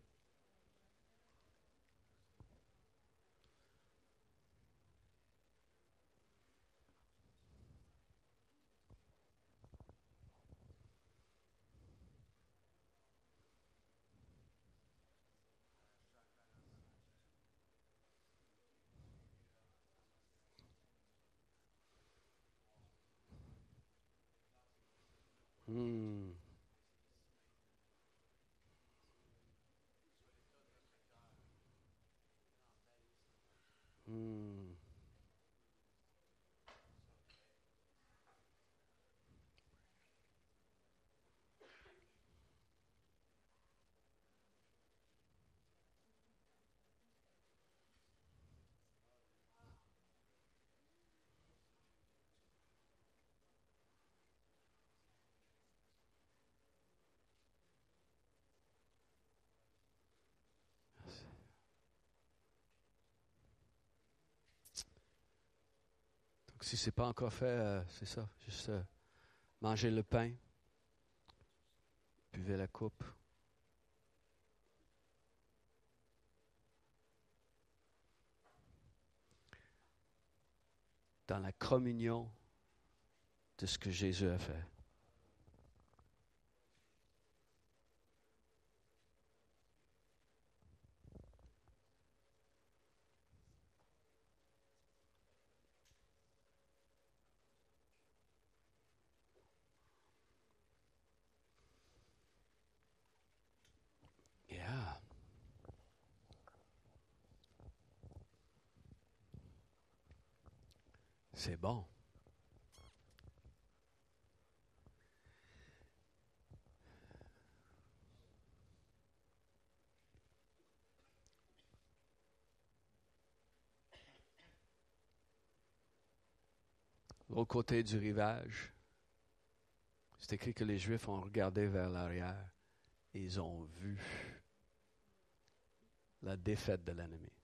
si ce n'est pas encore fait, euh, c'est ça. Juste euh, manger le pain, buvez la coupe. Dans la communion de ce que Jésus a fait. Yeah. C'est bon. L'autre côté du rivage, c'est écrit que les Juifs ont regardé vers l'arrière et ils ont vu la défaite de l'ennemi.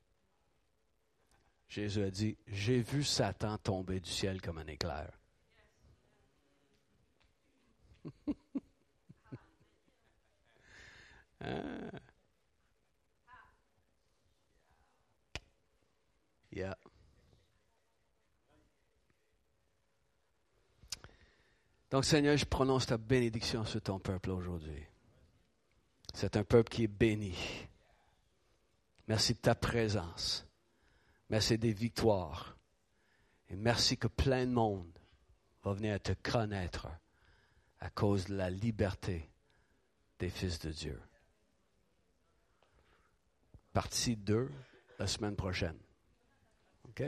Jésus a dit, j'ai vu Satan tomber du ciel comme un éclair. Ah. Yeah. Donc Seigneur, je prononce ta bénédiction sur ton peuple aujourd'hui. C'est un peuple qui est béni. Merci de ta présence. Merci des victoires. Et merci que plein de monde va venir te connaître à cause de la liberté des fils de Dieu. Partie 2 la semaine prochaine. OK?